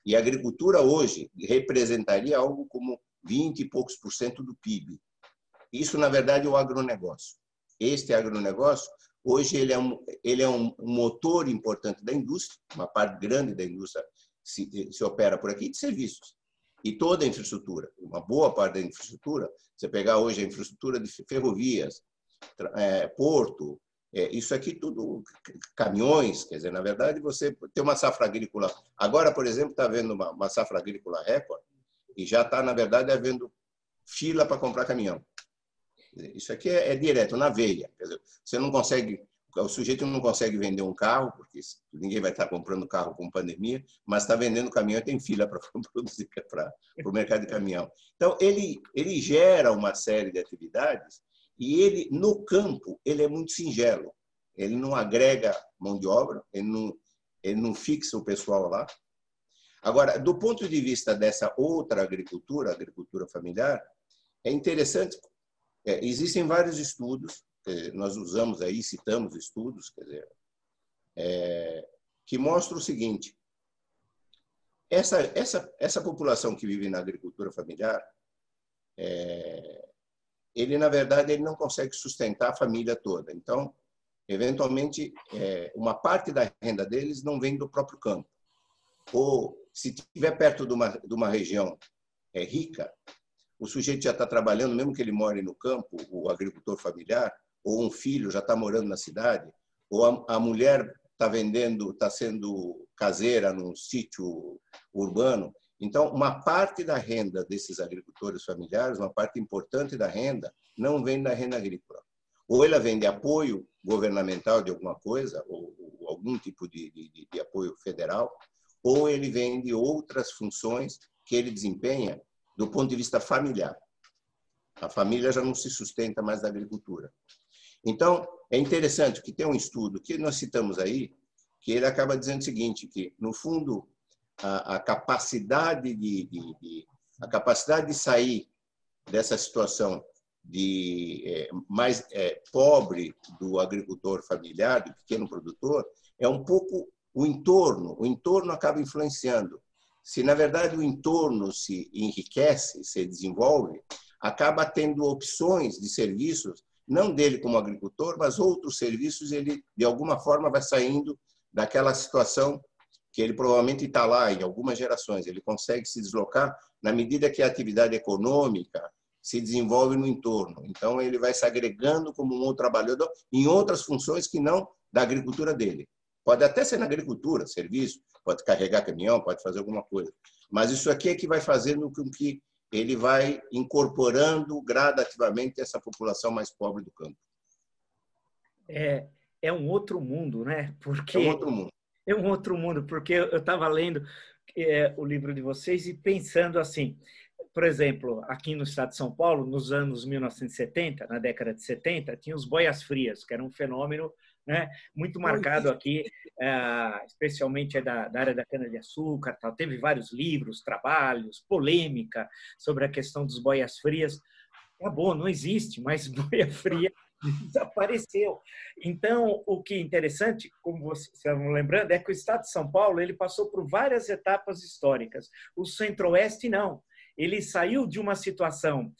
e a agricultura hoje representaria algo como 20 e poucos por cento do PIB. Isso, na verdade, é o agronegócio. Este agronegócio, hoje, ele é um, ele é um motor importante da indústria, uma parte grande da indústria se, se opera por aqui, de serviços. E toda a infraestrutura, uma boa parte da infraestrutura, você pegar hoje a infraestrutura de ferrovias, é, porto, é, isso aqui tudo, caminhões, quer dizer, na verdade, você tem uma safra agrícola. Agora, por exemplo, está havendo uma, uma safra agrícola recorde e já está, na verdade, havendo fila para comprar caminhão. Isso aqui é, é, direto, na veia. Quer dizer, você não consegue, o sujeito não consegue vender um carro, porque ninguém vai estar comprando carro com pandemia, mas está vendendo caminhão e tem fila para produzir para o mercado de caminhão. Então, ele, ele gera uma série de atividades e ele, no campo, ele é muito singelo. Ele não agrega mão de obra, ele não, ele não fixa o pessoal lá. Agora, do ponto de vista dessa outra agricultura, agricultura familiar, é interessante. É, existem vários estudos, nós usamos aí, citamos estudos, quer dizer, é, que mostram o seguinte: essa, essa, essa população que vive na agricultura familiar, é, ele na verdade ele não consegue sustentar a família toda. Então, eventualmente, é, uma parte da renda deles não vem do próprio campo. Ou se estiver perto de uma, de uma região é, rica, o sujeito já está trabalhando, mesmo que ele more no campo, o agricultor familiar, ou um filho já está morando na cidade, ou a, a mulher está vendendo, está sendo caseira num sítio urbano, então, uma parte da renda desses agricultores familiares, uma parte importante da renda, não vem da renda agrícola. Ou ela vem de apoio governamental de alguma coisa, ou, ou algum tipo de, de, de apoio federal, ou ele vem de outras funções que ele desempenha do ponto de vista familiar. A família já não se sustenta mais da agricultura. Então, é interessante que tem um estudo que nós citamos aí, que ele acaba dizendo o seguinte, que, no fundo, a, a capacidade de, de, de, a capacidade de sair dessa situação de é, mais é, pobre do agricultor familiar, do pequeno produtor, é um pouco o entorno. O entorno acaba influenciando. Se na verdade o entorno se enriquece, se desenvolve, acaba tendo opções de serviços, não dele como agricultor, mas outros serviços, ele de alguma forma vai saindo daquela situação que ele provavelmente está lá em algumas gerações, ele consegue se deslocar na medida que a atividade econômica se desenvolve no entorno. Então, ele vai se agregando como um outro trabalhador em outras funções que não da agricultura dele. Pode até ser na agricultura, serviço, pode carregar caminhão, pode fazer alguma coisa. Mas isso aqui é que vai fazendo com que ele vai incorporando gradativamente essa população mais pobre do campo. É, é um outro mundo, né? Porque é um outro mundo. É um outro mundo, porque eu estava lendo é, o livro de vocês e pensando assim, por exemplo, aqui no estado de São Paulo, nos anos 1970, na década de 70, tinha os boias frias, que era um fenômeno né, muito marcado aqui, é, especialmente é da, da área da cana-de-açúcar. Tal. Teve vários livros, trabalhos, polêmica sobre a questão dos boias frias. Acabou, não existe mais boia fria desapareceu. Então, o que é interessante, como vocês estão lembrando, é que o Estado de São Paulo ele passou por várias etapas históricas. O Centro-Oeste não. Ele saiu de uma situação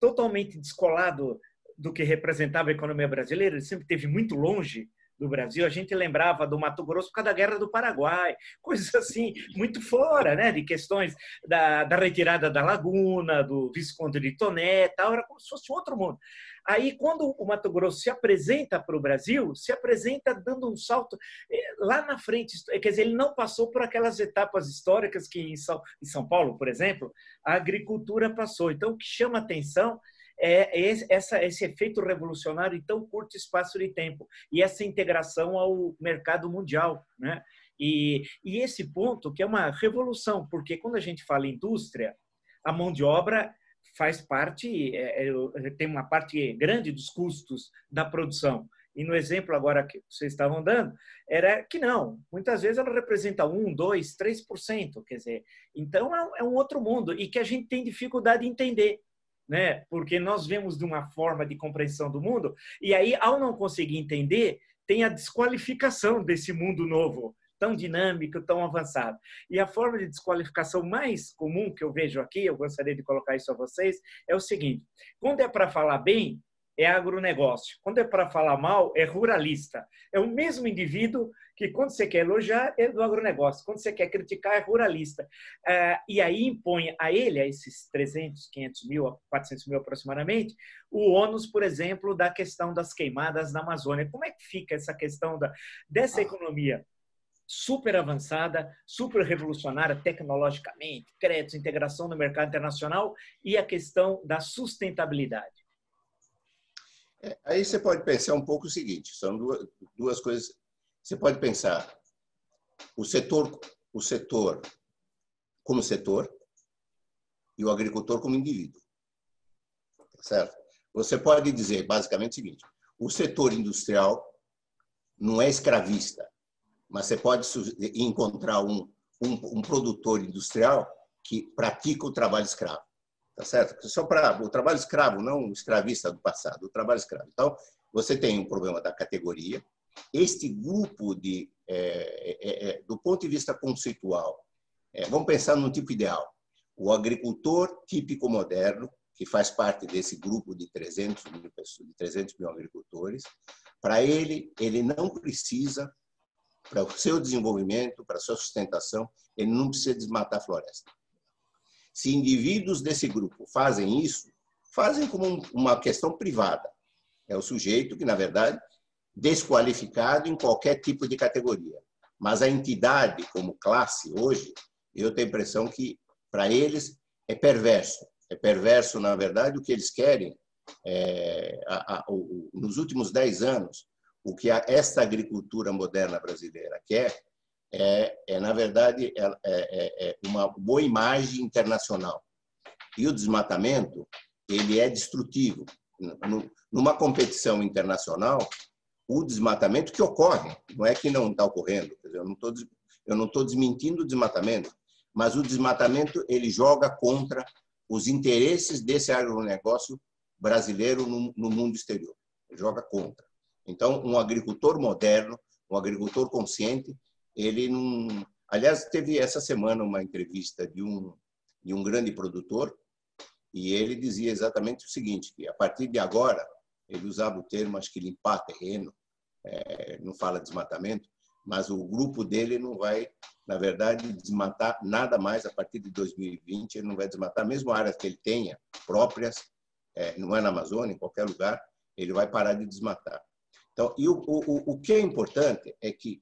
totalmente descolado do que representava a economia brasileira, ele sempre esteve muito longe do Brasil, a gente lembrava do Mato Grosso por causa da Guerra do Paraguai, coisas assim, muito fora né, de questões da, da retirada da Laguna, do Visconde de Toné, tal, era como se fosse outro mundo. Aí, quando o Mato Grosso se apresenta para o Brasil, se apresenta dando um salto eh, lá na frente. Quer dizer, ele não passou por aquelas etapas históricas que em São, em São Paulo, por exemplo, a agricultura passou. Então, o que chama atenção é esse, essa, esse efeito revolucionário em tão curto espaço de tempo e essa integração ao mercado mundial, né? E, e esse ponto que é uma revolução, porque quando a gente fala indústria, a mão de obra faz parte, é, é, tem uma parte grande dos custos da produção. E no exemplo agora que vocês estavam dando, era que não. Muitas vezes ela representa 1, 2, 3%. Quer dizer, então é é um outro mundo e que a gente tem dificuldade de entender né? Porque nós vemos de uma forma de compreensão do mundo e aí ao não conseguir entender, tem a desqualificação desse mundo novo, tão dinâmico, tão avançado. E a forma de desqualificação mais comum que eu vejo aqui, eu gostaria de colocar isso a vocês, é o seguinte: quando é para falar bem, é agronegócio. Quando é para falar mal, é ruralista. É o mesmo indivíduo que, quando você quer elogiar, é do agronegócio. Quando você quer criticar, é ruralista. É, e aí impõe a ele, a esses 300, 500 mil, 400 mil aproximadamente, o ônus, por exemplo, da questão das queimadas na Amazônia. Como é que fica essa questão da, dessa economia? super avançada, super revolucionária tecnologicamente, créditos, integração no mercado internacional e a questão da sustentabilidade. É, aí você pode pensar um pouco o seguinte: são duas, duas coisas. Você pode pensar o setor, o setor como setor e o agricultor como indivíduo, certo? Você pode dizer basicamente o seguinte: o setor industrial não é escravista, mas você pode encontrar um, um, um produtor industrial que pratica o trabalho escravo tá certo? Só para o trabalho escravo, não o escravista do passado, o trabalho escravo. Então, você tem um problema da categoria. Este grupo de, é, é, é, do ponto de vista conceitual, é, vamos pensar num tipo ideal. O agricultor típico moderno, que faz parte desse grupo de 300 mil pessoas, de 300 mil agricultores, para ele, ele não precisa, para o seu desenvolvimento, para a sua sustentação, ele não precisa desmatar a floresta. Se indivíduos desse grupo fazem isso, fazem como uma questão privada. É o sujeito que, na verdade, desqualificado em qualquer tipo de categoria. Mas a entidade como classe hoje, eu tenho a impressão que para eles é perverso. É perverso, na verdade, o que eles querem. É, a, a, o, nos últimos dez anos, o que a, esta agricultura moderna brasileira quer é, é na verdade, é, é, é, é uma boa imagem internacional. E o desmatamento, ele é destrutivo. Numa competição internacional, o desmatamento que ocorre, não é que não está ocorrendo, eu não estou eu não estou desmentindo o desmatamento, mas o desmatamento ele joga contra os interesses desse agronegócio brasileiro no, no mundo exterior, joga contra. Então, um agricultor moderno, um agricultor consciente, ele não. Aliás, teve essa semana uma entrevista de um, de um grande produtor e ele dizia exatamente o seguinte: que a partir de agora, ele usava o termo, acho que limpar terreno, é, não fala desmatamento, mas o grupo dele não vai, na verdade, desmatar nada mais a partir de 2020. Ele não vai desmatar, mesmo áreas que ele tenha próprias, é, não é na Amazônia, em qualquer lugar, ele vai parar de desmatar. Então, e o, o, o que é importante é que,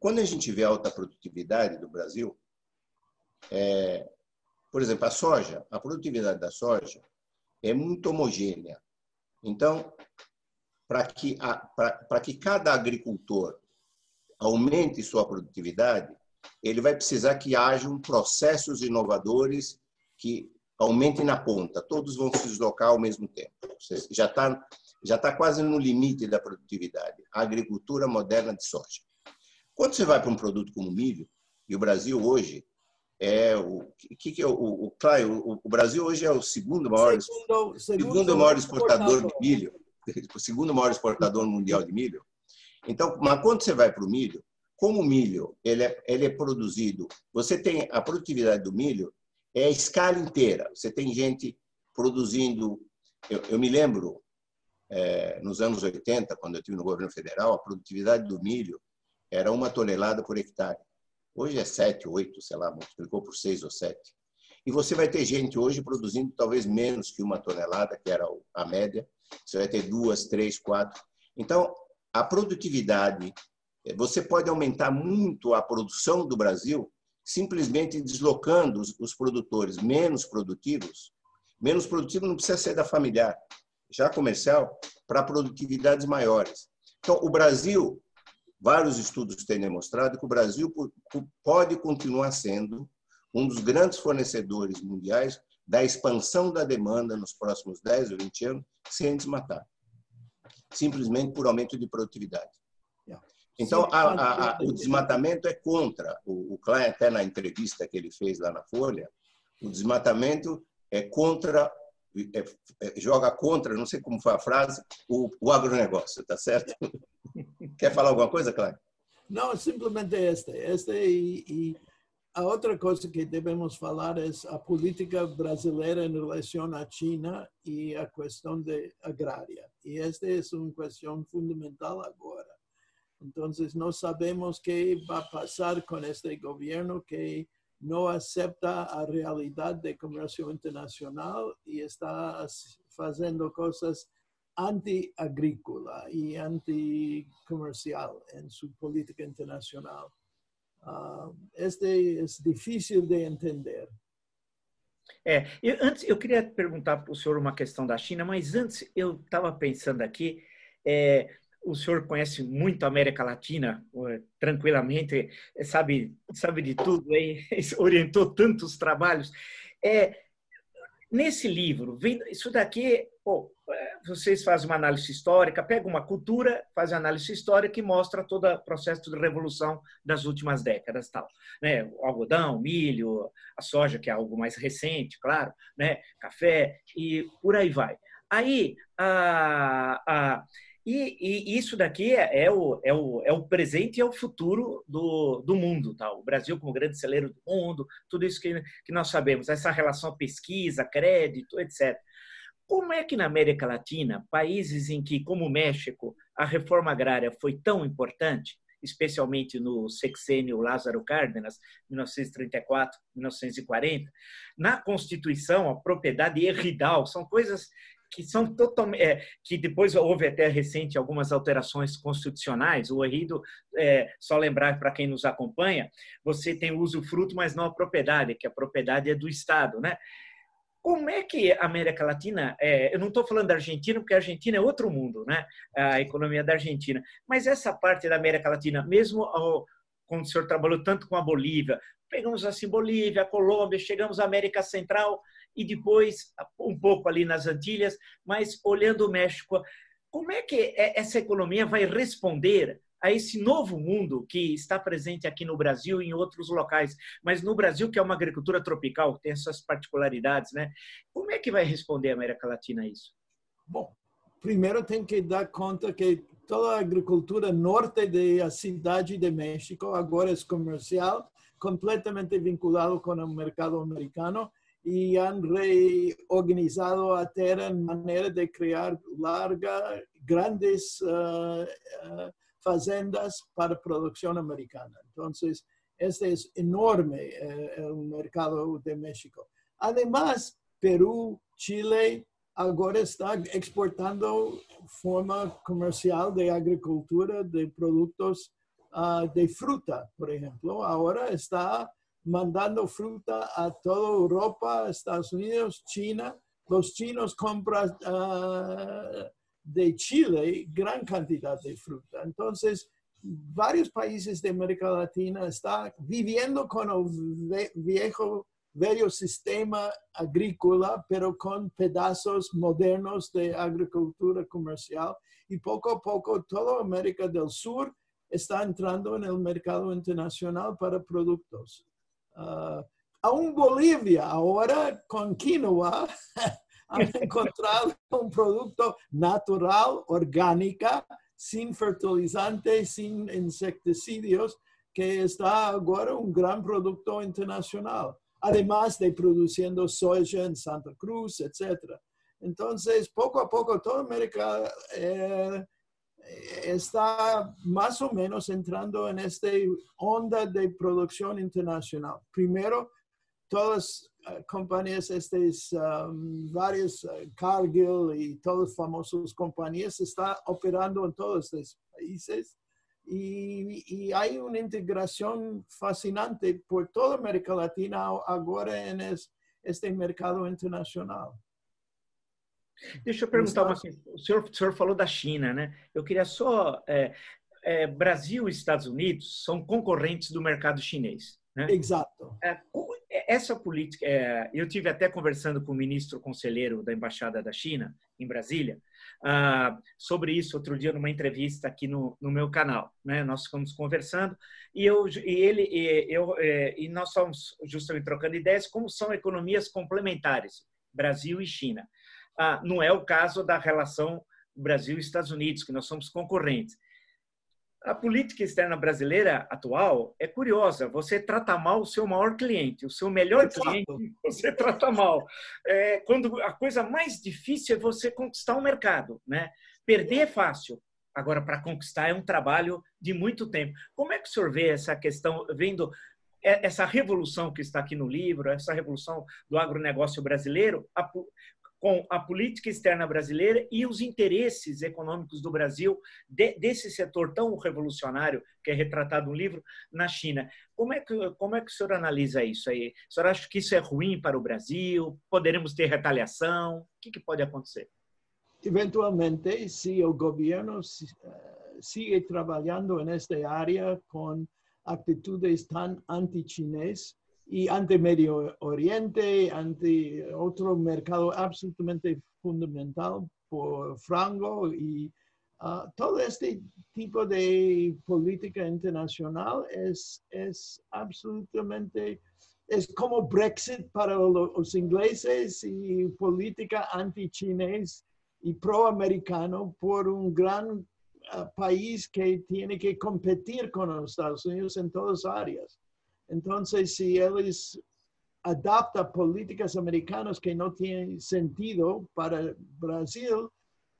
quando a gente vê a alta produtividade do Brasil, é, por exemplo, a soja, a produtividade da soja é muito homogênea. Então, para que, que cada agricultor aumente sua produtividade, ele vai precisar que hajam processos inovadores que aumentem na ponta. Todos vão se deslocar ao mesmo tempo. Já está já tá quase no limite da produtividade. A agricultura moderna de soja. Quando você vai para um produto como milho, e o Brasil hoje é o que, que é o, o, o, o, Brasil hoje é o segundo maior segundo, segundo, segundo maior exportador de milho, o segundo maior exportador mundial de milho. Então, mas quando você vai para o milho, como o milho ele é, ele é produzido, você tem a produtividade do milho é a escala inteira. Você tem gente produzindo. Eu, eu me lembro, é, nos anos 80, quando eu estive no governo federal, a produtividade do milho era uma tonelada por hectare. Hoje é 7, 8, sei lá, multiplicou por 6 ou 7. E você vai ter gente hoje produzindo talvez menos que uma tonelada, que era a média. Você vai ter duas, três, quatro. Então, a produtividade, é, você pode aumentar muito a produção do Brasil simplesmente deslocando os, produtores menos produtivos, menos produtivo não precisa ser da familiar, já comercial, para produtividades maiores. Então, o Brasil, vários estudos têm demonstrado que o Brasil pode continuar sendo um dos grandes fornecedores mundiais da expansão da demanda nos próximos 10 ou 20 anos sem desmatar, simplesmente por aumento de produtividade. Então, a, a, a, o desmatamento é contra. O, o Klein, até na entrevista que ele fez lá na Folha, o desmatamento é contra, é, é, joga contra, não sei como foi a frase, o, o agronegócio, tá certo? Quer falar alguma coisa, Klein? Não, simplesmente esta. esta e, e, a outra coisa que devemos falar é a política brasileira em relação à China e a questão de agrária. E esta é uma questão fundamental agora entonces, no sabemos qué va a pasar con este gobierno que no acepta a realidad de comercio internacional y está haciendo cosas anti-agrícola y anti-comercial en su política internacional. Uh, este es difícil de entender. É, eu, antes eu queria perguntar para o senhor uma questão da China, mas antes eu estava pensando aqui, é, o senhor conhece muito a América Latina, tranquilamente, sabe, sabe de tudo, hein? orientou tantos trabalhos. É, nesse livro, isso daqui, pô, é, vocês fazem uma análise histórica, pegam uma cultura, fazem análise histórica e mostra todo o processo de revolução das últimas décadas, tal, né? O algodão, o milho, a soja, que é algo mais recente, claro, né? Café e por aí vai. Aí, a, a e, e, isso daqui é, é, o, é, o, é o presente e é o futuro do, do mundo. Tá? O Brasil como grande celeiro do mundo, tudo isso que, que nós sabemos, essa relação pesquisa, crédito, etc. Como é que na América Latina, países em que, como o México, a reforma agrária foi tão importante, especialmente no sexênio Lázaro Cárdenas, 1934, 1940, na Constituição, a propriedade herridal, são coisas que são totalmente é, que depois houve até recente algumas alterações constitucionais. O Herrido, é, só lembrar para quem nos acompanha, você tem o usufruto, mas não a propriedade, que a propriedade é do Estado, né? Como é que a América Latina, é, eu não estou falando da Argentina, porque a Argentina é outro mundo, né? A economia da Argentina, mas essa parte da América Latina, mesmo ao, quando o senhor trabalhou tanto com a Bolívia, pegamos assim Bolívia, Colômbia, chegamos à América Central, e depois um pouco ali nas Antilhas, mas olhando o México, como é que é, essa economia vai responder a esse novo mundo que está presente aqui no Brasil e em outros locais, mas no Brasil que é uma agricultura tropical, tem essas particularidades, né? Como é que vai responder a América Latina a isso? Bom, primeiro tem que dar conta que toda a agricultura norte da cidade de México agora é comercial, completamente vinculado com o mercado americano e han reorganizado a terra de maneira de criar largas, grandes uh, uh, fazendas para produção americana. Então, este é enorme uh, o mercado de México. Además, Perú, Chile, agora está exportando forma comercial de agricultura de produtos uh, de fruta, por ejemplo. Ahora está mandando fruta a toda Europa, Estados Unidos, China. Los chinos compran uh, de Chile gran cantidad de fruta. Entonces, varios países de América Latina están viviendo con el viejo, viejo sistema agrícola, pero con pedazos modernos de agricultura comercial. Y poco a poco toda América del Sur está entrando en el mercado internacional para productos. Uh, aún Bolivia ahora con quinoa han encontrado un producto natural, orgánica, sin fertilizantes, sin insecticidios, que está ahora un gran producto internacional, además de produciendo soya en Santa Cruz, etc. Entonces, poco a poco, toda América eh, está más o menos entrando en esta onda de producción internacional. Primero, todas uh, compañías, estas um, varias, uh, Cargill y todas famosas compañías están operando en todos estos países y, hay una integración fascinante por toda América Latina ahora en es, este mercado internacional. Deixa eu perguntar uma coisa. O senhor, o senhor falou da China, né? Eu queria só. É, é, Brasil e Estados Unidos são concorrentes do mercado chinês. Né? Exato. É, essa política, é, eu tive até conversando com o ministro conselheiro da Embaixada da China, em Brasília, ah, sobre isso outro dia numa entrevista aqui no, no meu canal. Né? Nós ficamos conversando e, eu, e ele e, eu, é, e nós estamos justamente trocando ideias como são economias complementares, Brasil e China. Ah, não é o caso da relação Brasil e Estados Unidos, que nós somos concorrentes. A política externa brasileira atual é curiosa. Você trata mal o seu maior cliente, o seu melhor cliente, você trata mal. É, quando a coisa mais difícil é você conquistar o um mercado, né? Perder é fácil. Agora, para conquistar é um trabalho de muito tempo. Como é que o senhor vê essa questão, vendo essa revolução que está aqui no livro, essa revolução do agronegócio brasileiro? Com a política externa brasileira e os interesses econômicos do Brasil de, desse setor tão revolucionário que é retratado no livro na China. Como é que como é que o senhor analisa isso aí? O senhor acha que isso é ruim para o Brasil? Poderemos ter retaliação? O que, que pode acontecer? Eventualmente, se o governo eh, sigue trabalhando nesta área com atitudes tão anti-chinês, y ante Medio Oriente, ante otro mercado absolutamente fundamental por frango y uh, todo este tipo de política internacional es, es absolutamente, es como Brexit para los ingleses y política anti-chinés y pro-americano por un gran uh, país que tiene que competir con los Estados Unidos en todas áreas. Entonces, si ellos adapta políticas americanas que no tienen sentido para Brasil,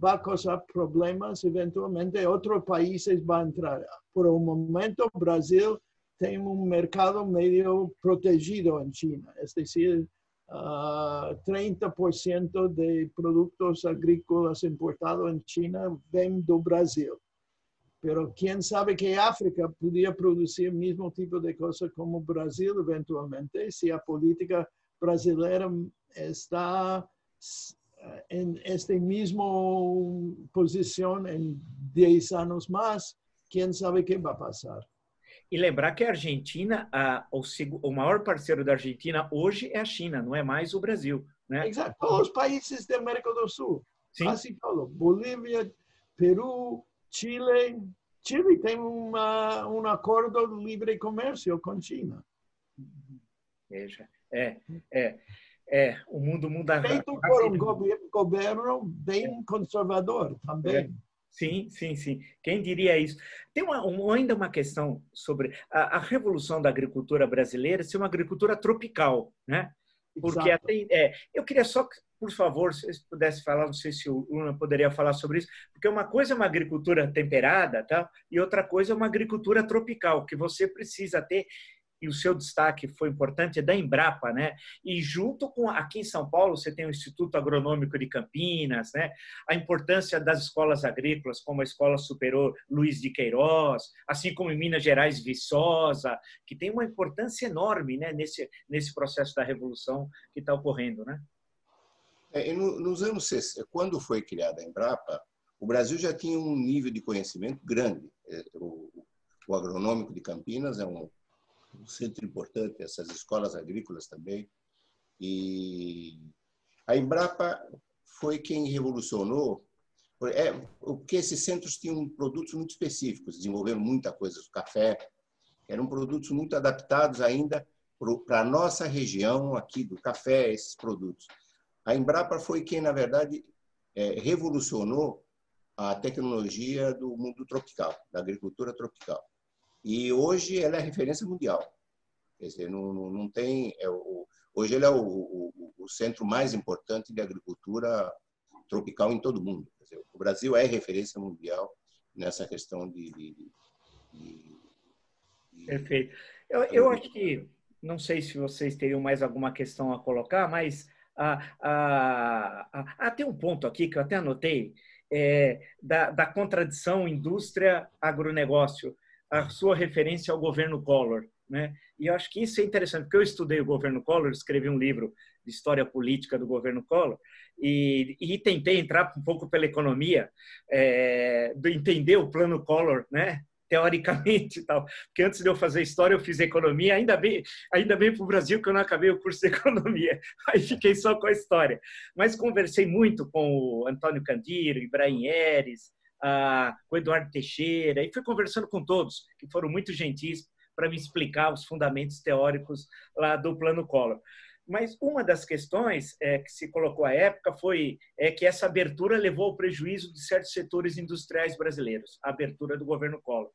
va a causar problemas. Eventualmente, otros países van a entrar. Por un momento, Brasil tiene un mercado medio protegido en China, es decir, 30% ah, de productos agrícolas importados en China ven do Brasil. Pero quién sabe que África podría producir el mismo tipo de cosas como Brasil eventualmente si la política brasileña está eh, en esta misma posición en 10 años más, quién sabe qué va a pasar. E lembrar que a Argentina, a, o, o, maior parceiro da Argentina hoje é a China, não é mais o Brasil. Né? Exato. Todos os países da América do Sul. Sim. Assim falou. Bolívia, Peru, Chile, Chile tem uma, um acordo de livre comércio com China. Veja, é, é, é, o mundo muda. Feito por um governo bem conservador também. É. Sim, sim, sim. Quem diria isso? Tem uma, uma, ainda uma questão sobre a, a, revolução da agricultura brasileira ser uma agricultura tropical, né? Porque até, é, eu queria só por favor, se pudesse falar, não sei se o Luna poderia falar sobre isso, porque uma coisa é uma agricultura temperada, tá? E outra coisa é uma agricultura tropical, que você precisa ter e o seu destaque foi importante, é da Embrapa, né? E junto com aqui em São Paulo, você tem o Instituto Agronômico de Campinas, né? A importância das escolas agrícolas, como a Escola Superior Luiz de Queiroz, assim como em Minas Gerais, Viçosa, que tem uma importância enorme, né? Nesse, nesse processo da revolução que está ocorrendo, né? É, nos anos quando foi criada a Embrapa, o Brasil já tinha um nível de conhecimento grande. É, o, o agronômico de Campinas é um, um centro importante, essas escolas agrícolas também. E a Embrapa foi quem revolucionou, é, porque esses centros tinham produtos muito específicos, desenvolveram muita coisa, o café, eram produtos muito adaptados ainda para a nossa região aqui do café, esses produtos. A Embrapa foi quem, na verdade, é, revolucionou a tecnologia do mundo tropical, da agricultura tropical. E hoje ela é referência mundial. Quer dizer, não, não, tem. É o, hoje ele é o, o, o, centro mais importante de agricultura tropical em todo o mundo. Dizer, o Brasil é referência mundial nessa questão de. de, de, de Perfeito. Eu, eu acho que. Não sei se vocês teriam mais alguma questão a colocar, mas ah, ah, ah, tem um ponto aqui que eu até anotei, é, da, da contradição indústria-agronegócio, a sua referência ao governo Collor. Né? E eu acho que isso é interessante, porque eu estudei o governo Collor, escrevi um livro de história política do governo Collor, e, e tentei entrar um pouco pela economia, é, entender o plano Collor, né? Teoricamente e tal. Porque antes de eu fazer história, eu fiz economia, ainda bem, ainda bem para o Brasil que eu não acabei o curso de economia, aí fiquei só com a história. Mas conversei muito com o Antônio Candiro, Ibrahim Eres, com o Eduardo Teixeira, e fui conversando com todos, que foram muito gentis para me explicar os fundamentos teóricos lá do Plano Collor. Mas uma das questões é, que se colocou à época foi é, que essa abertura levou ao prejuízo de certos setores industriais brasileiros, a abertura do governo Collor.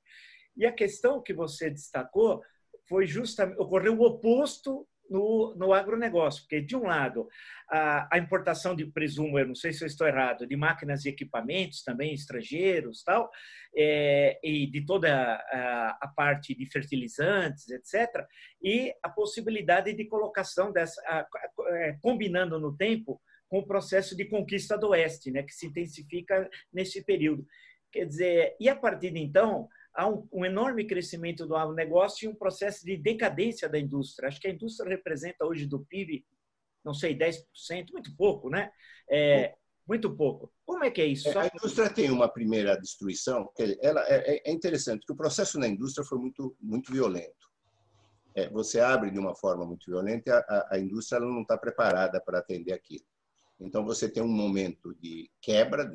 E a questão que você destacou foi justamente ocorreu o oposto no, no agronegócio, porque, de um lado, a, a, importação de, presumo, eu não sei se eu estou errado, de máquinas e equipamentos também estrangeiros, tal, é, e de toda a, a, parte de fertilizantes, etc., e a possibilidade de colocação dessa, a, é, combinando no tempo com o processo de conquista do Oeste, né, que se intensifica nesse período. Quer dizer, e a partir de então, há um, um, enorme crescimento do negócio e um processo de decadência da indústria. Acho que a indústria representa hoje do PIB, não sei, 10%, muito pouco, né? É, muito pouco. Como é que é isso? É, a indústria tem uma primeira destruição. Ela é, é interessante que o processo na indústria foi muito muito violento. É, você abre de uma forma muito violenta, a, a indústria não está preparada para atender aquilo. Então você tem um momento de quebra,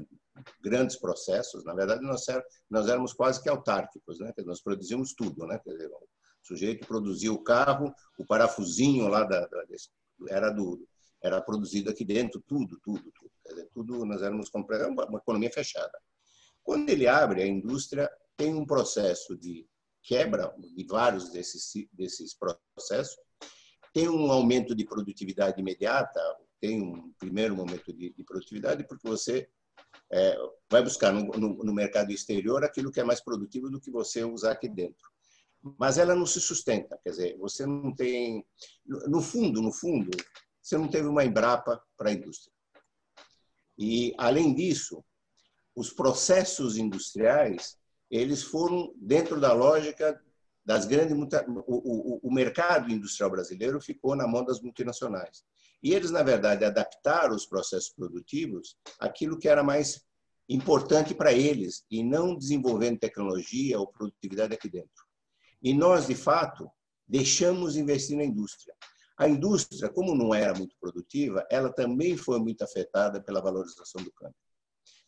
grandes processos. Na verdade, nós, nós éramos quase que autárquicos, né? Nós produzíamos tudo, né? Dizer, o sujeito produzia o carro, o parafusinho lá da, da era do era produzido aqui dentro tudo, tudo, tudo. Dizer, tudo nós éramos uma, uma economia fechada. Quando ele abre, a indústria tem um processo de quebra de vários desses desses processos, tem um aumento de produtividade imediata, tem um primeiro momento de, de produtividade porque você é, vai buscar no, no, no, mercado exterior aquilo que é mais produtivo do que você usar aqui dentro. Mas ela não se sustenta, quer dizer, você não tem, no fundo, no fundo, você não teve uma Embrapa para a indústria. E além disso, os processos industriais eles foram dentro da lógica das grandes o, o, o mercado industrial brasileiro ficou na mão das multinacionais. E eles, na verdade, adaptaram os processos produtivos àquilo que era mais importante para eles e não desenvolvendo tecnologia ou produtividade aqui dentro. E nós, de fato, deixamos de investir na indústria. A indústria, como não era muito produtiva, ela também foi muito afetada pela valorização do câmbio.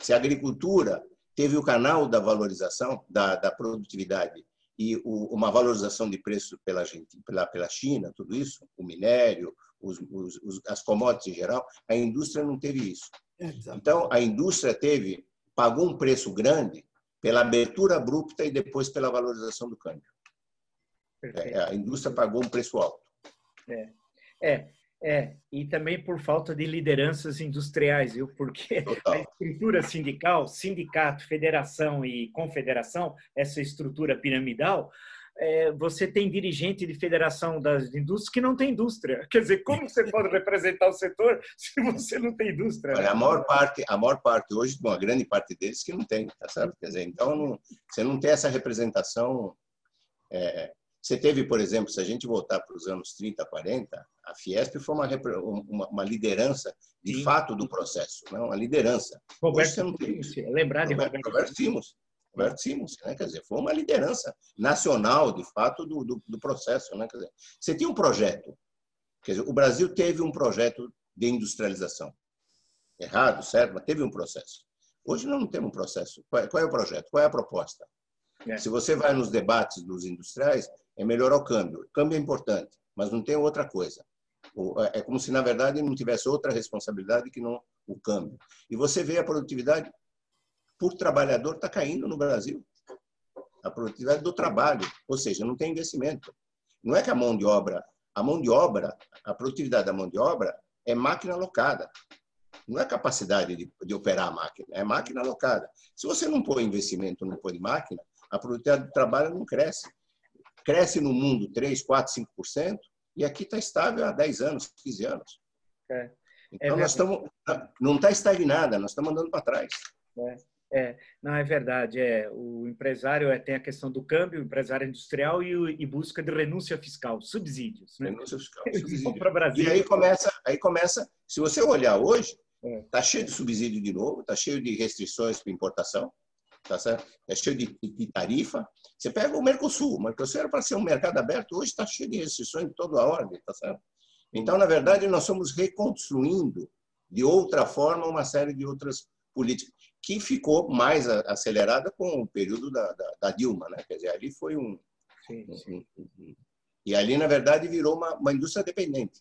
Se a agricultura teve o canal da valorização, da, da produtividade e o, uma valorização de preço pela, pela, pela China, tudo isso, o minério, os, os, as commodities em geral, a indústria não teve isso. Então, a indústria teve, pagou um preço grande pela abertura abrupta e depois pela valorização do câmbio. É, a indústria pagou um preço alto. É, é, é, e também por falta de lideranças industriais, viu? Porque Total. a estrutura sindical, sindicato, federação e confederação, essa estrutura piramidal, é, você tem dirigente de federação das indústrias que não tem indústria. Quer dizer, como você pode representar o setor se você não tem indústria? Olha, a maior parte, a maior parte hoje, uma grande parte deles que não tem, tá certo? Quer dizer, então não, você não tem essa representação. É, você teve, por exemplo, se a gente voltar para os anos 30, 40, a Fiesp foi uma, uma, uma liderança de Sim. fato do processo, não? Né? uma liderança. Roberto não tem lembrar de Roberto, Roberto Simons. Roberto Simons, né? quer dizer, foi uma liderança nacional, de fato, do, do, do, processo. Né? Quer dizer, você tinha um projeto, quer dizer, o Brasil teve um projeto de industrialização. Errado, certo, mas teve um processo. Hoje não temos um processo. Qual é, qual é o projeto? Qual é a proposta? É. Se você vai nos debates dos industriais, é melhorar o câmbio. O câmbio é importante, mas não tem outra coisa. É, é como se, na verdade, não tivesse outra responsabilidade que não o câmbio. E você vê a produtividade por trabalhador está caindo no Brasil. A produtividade do trabalho, ou seja, não tem investimento. Não é que a mão de obra, a mão de obra, a produtividade da mão de obra é máquina alocada. Não é capacidade de, de operar a máquina, é máquina alocada. Se você não põe investimento, não põe máquina, a produtividade do trabalho não cresce. Cresce no mundo 3, 4, 5%, e aqui está estável há 10 anos, 15 anos. É. Então, é nós estamos. Não está estagnada, nós estamos andando para trás. É. É, não, é verdade. É, o empresário é, tem a questão do câmbio, o empresário industrial e, o, e busca de renúncia fiscal, subsídios. Né? Renúncia fiscal, subsídio. Brasil. E aí começa, aí começa, se você olhar hoje, está é. cheio de subsídio de novo, está cheio de restrições para importação, tá certo? É cheio de, de, tarifa. Você pega o Mercosul, o Mercosul era para ser um mercado aberto, hoje está cheio de restrições de toda a ordem, tá certo? Então, na verdade, nós estamos reconstruindo de outra forma uma série de outras políticas que ficou mais acelerada com o período da, da, da Dilma, né? Quer dizer, ali foi um, sim, sim. e ali na verdade virou uma, uma indústria dependente.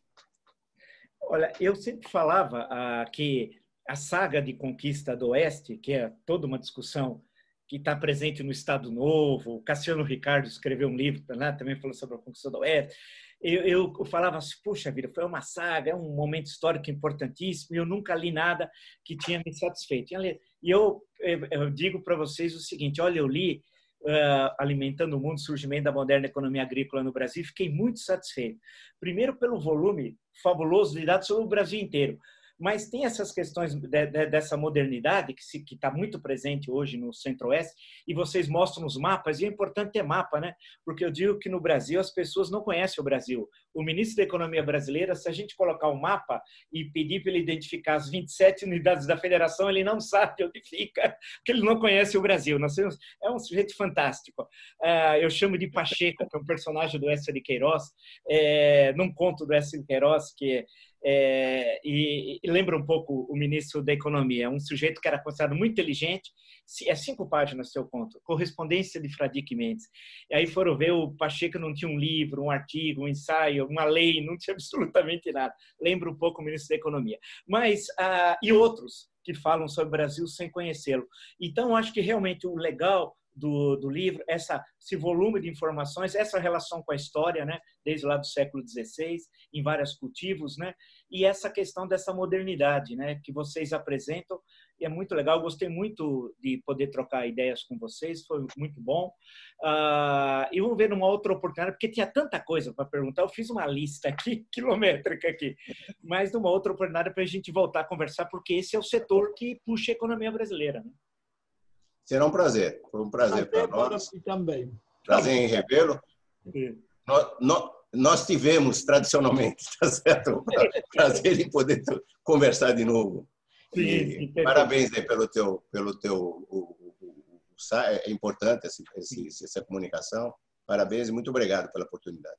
Olha, eu sempre falava ah, que a saga de conquista do Oeste, que é toda uma discussão que está presente no Estado Novo, o Cassiano Ricardo escreveu um livro né, também falando sobre a conquista do Oeste, eu, eu, falava assim, puxa vida, foi uma saga, é um momento histórico importantíssimo, e eu nunca li nada que tinha me satisfeito. E eu, eu digo para vocês o seguinte, olha, eu li uh, Alimentando o Mundo, Surgimento da Moderna Economia Agrícola no Brasil, fiquei muito satisfeito. Primeiro pelo volume fabuloso de dados sobre o Brasil inteiro mas tem essas questões de, de, dessa modernidade que está muito presente hoje no Centro-Oeste, e vocês mostram os mapas, e é importante ter mapa, né? Porque eu digo que no Brasil as pessoas não conhecem o Brasil. O ministro da Economia Brasileira, se a gente colocar um mapa e pedir para ele identificar as 27 unidades da federação, ele não sabe onde fica, porque ele não conhece o Brasil. Nós temos, é um sujeito fantástico. Uh, eu chamo de Pacheco, que é um personagem do Essa de Queiroz, é, num conto do Essa de Queiroz, que é, e, e, lembra um pouco o ministro da Economia, um sujeito que era considerado muito inteligente, é cinco páginas seu conto, correspondência de Fradique Mendes. E aí foram ver, o Pacheco não tinha um livro, um artigo, um ensaio, uma lei, não tinha absolutamente nada. Lembra um pouco o ministro da Economia. Mas, ah, e outros que falam sobre o Brasil sem conhecê-lo. Então, acho que realmente o legal do, do livro, essa, esse volume de informações, essa relação com a história, né, desde lá do século XVI, em vários cultivos, né, e essa questão dessa modernidade, né, que vocês apresentam, e é muito legal. Gostei muito de poder trocar ideias com vocês, foi muito bom. Uh, e vamos ver numa outra oportunidade, porque tinha tanta coisa para perguntar. Eu fiz uma lista aqui, quilométrica aqui, mas numa outra oportunidade para a gente voltar a conversar, porque esse é o setor que puxa a economia brasileira. Né? Será um prazer. Foi um prazer para nós. Também. Prazer em revê-lo. Nós, nós, nós, tivemos, tradicionalmente, tá certo? Prazer em poder conversar de novo. Sim, sim, parabéns aí pelo teu, pelo teu o, o, o, é importante essa comunicação. Parabéns e muito obrigado pela oportunidade.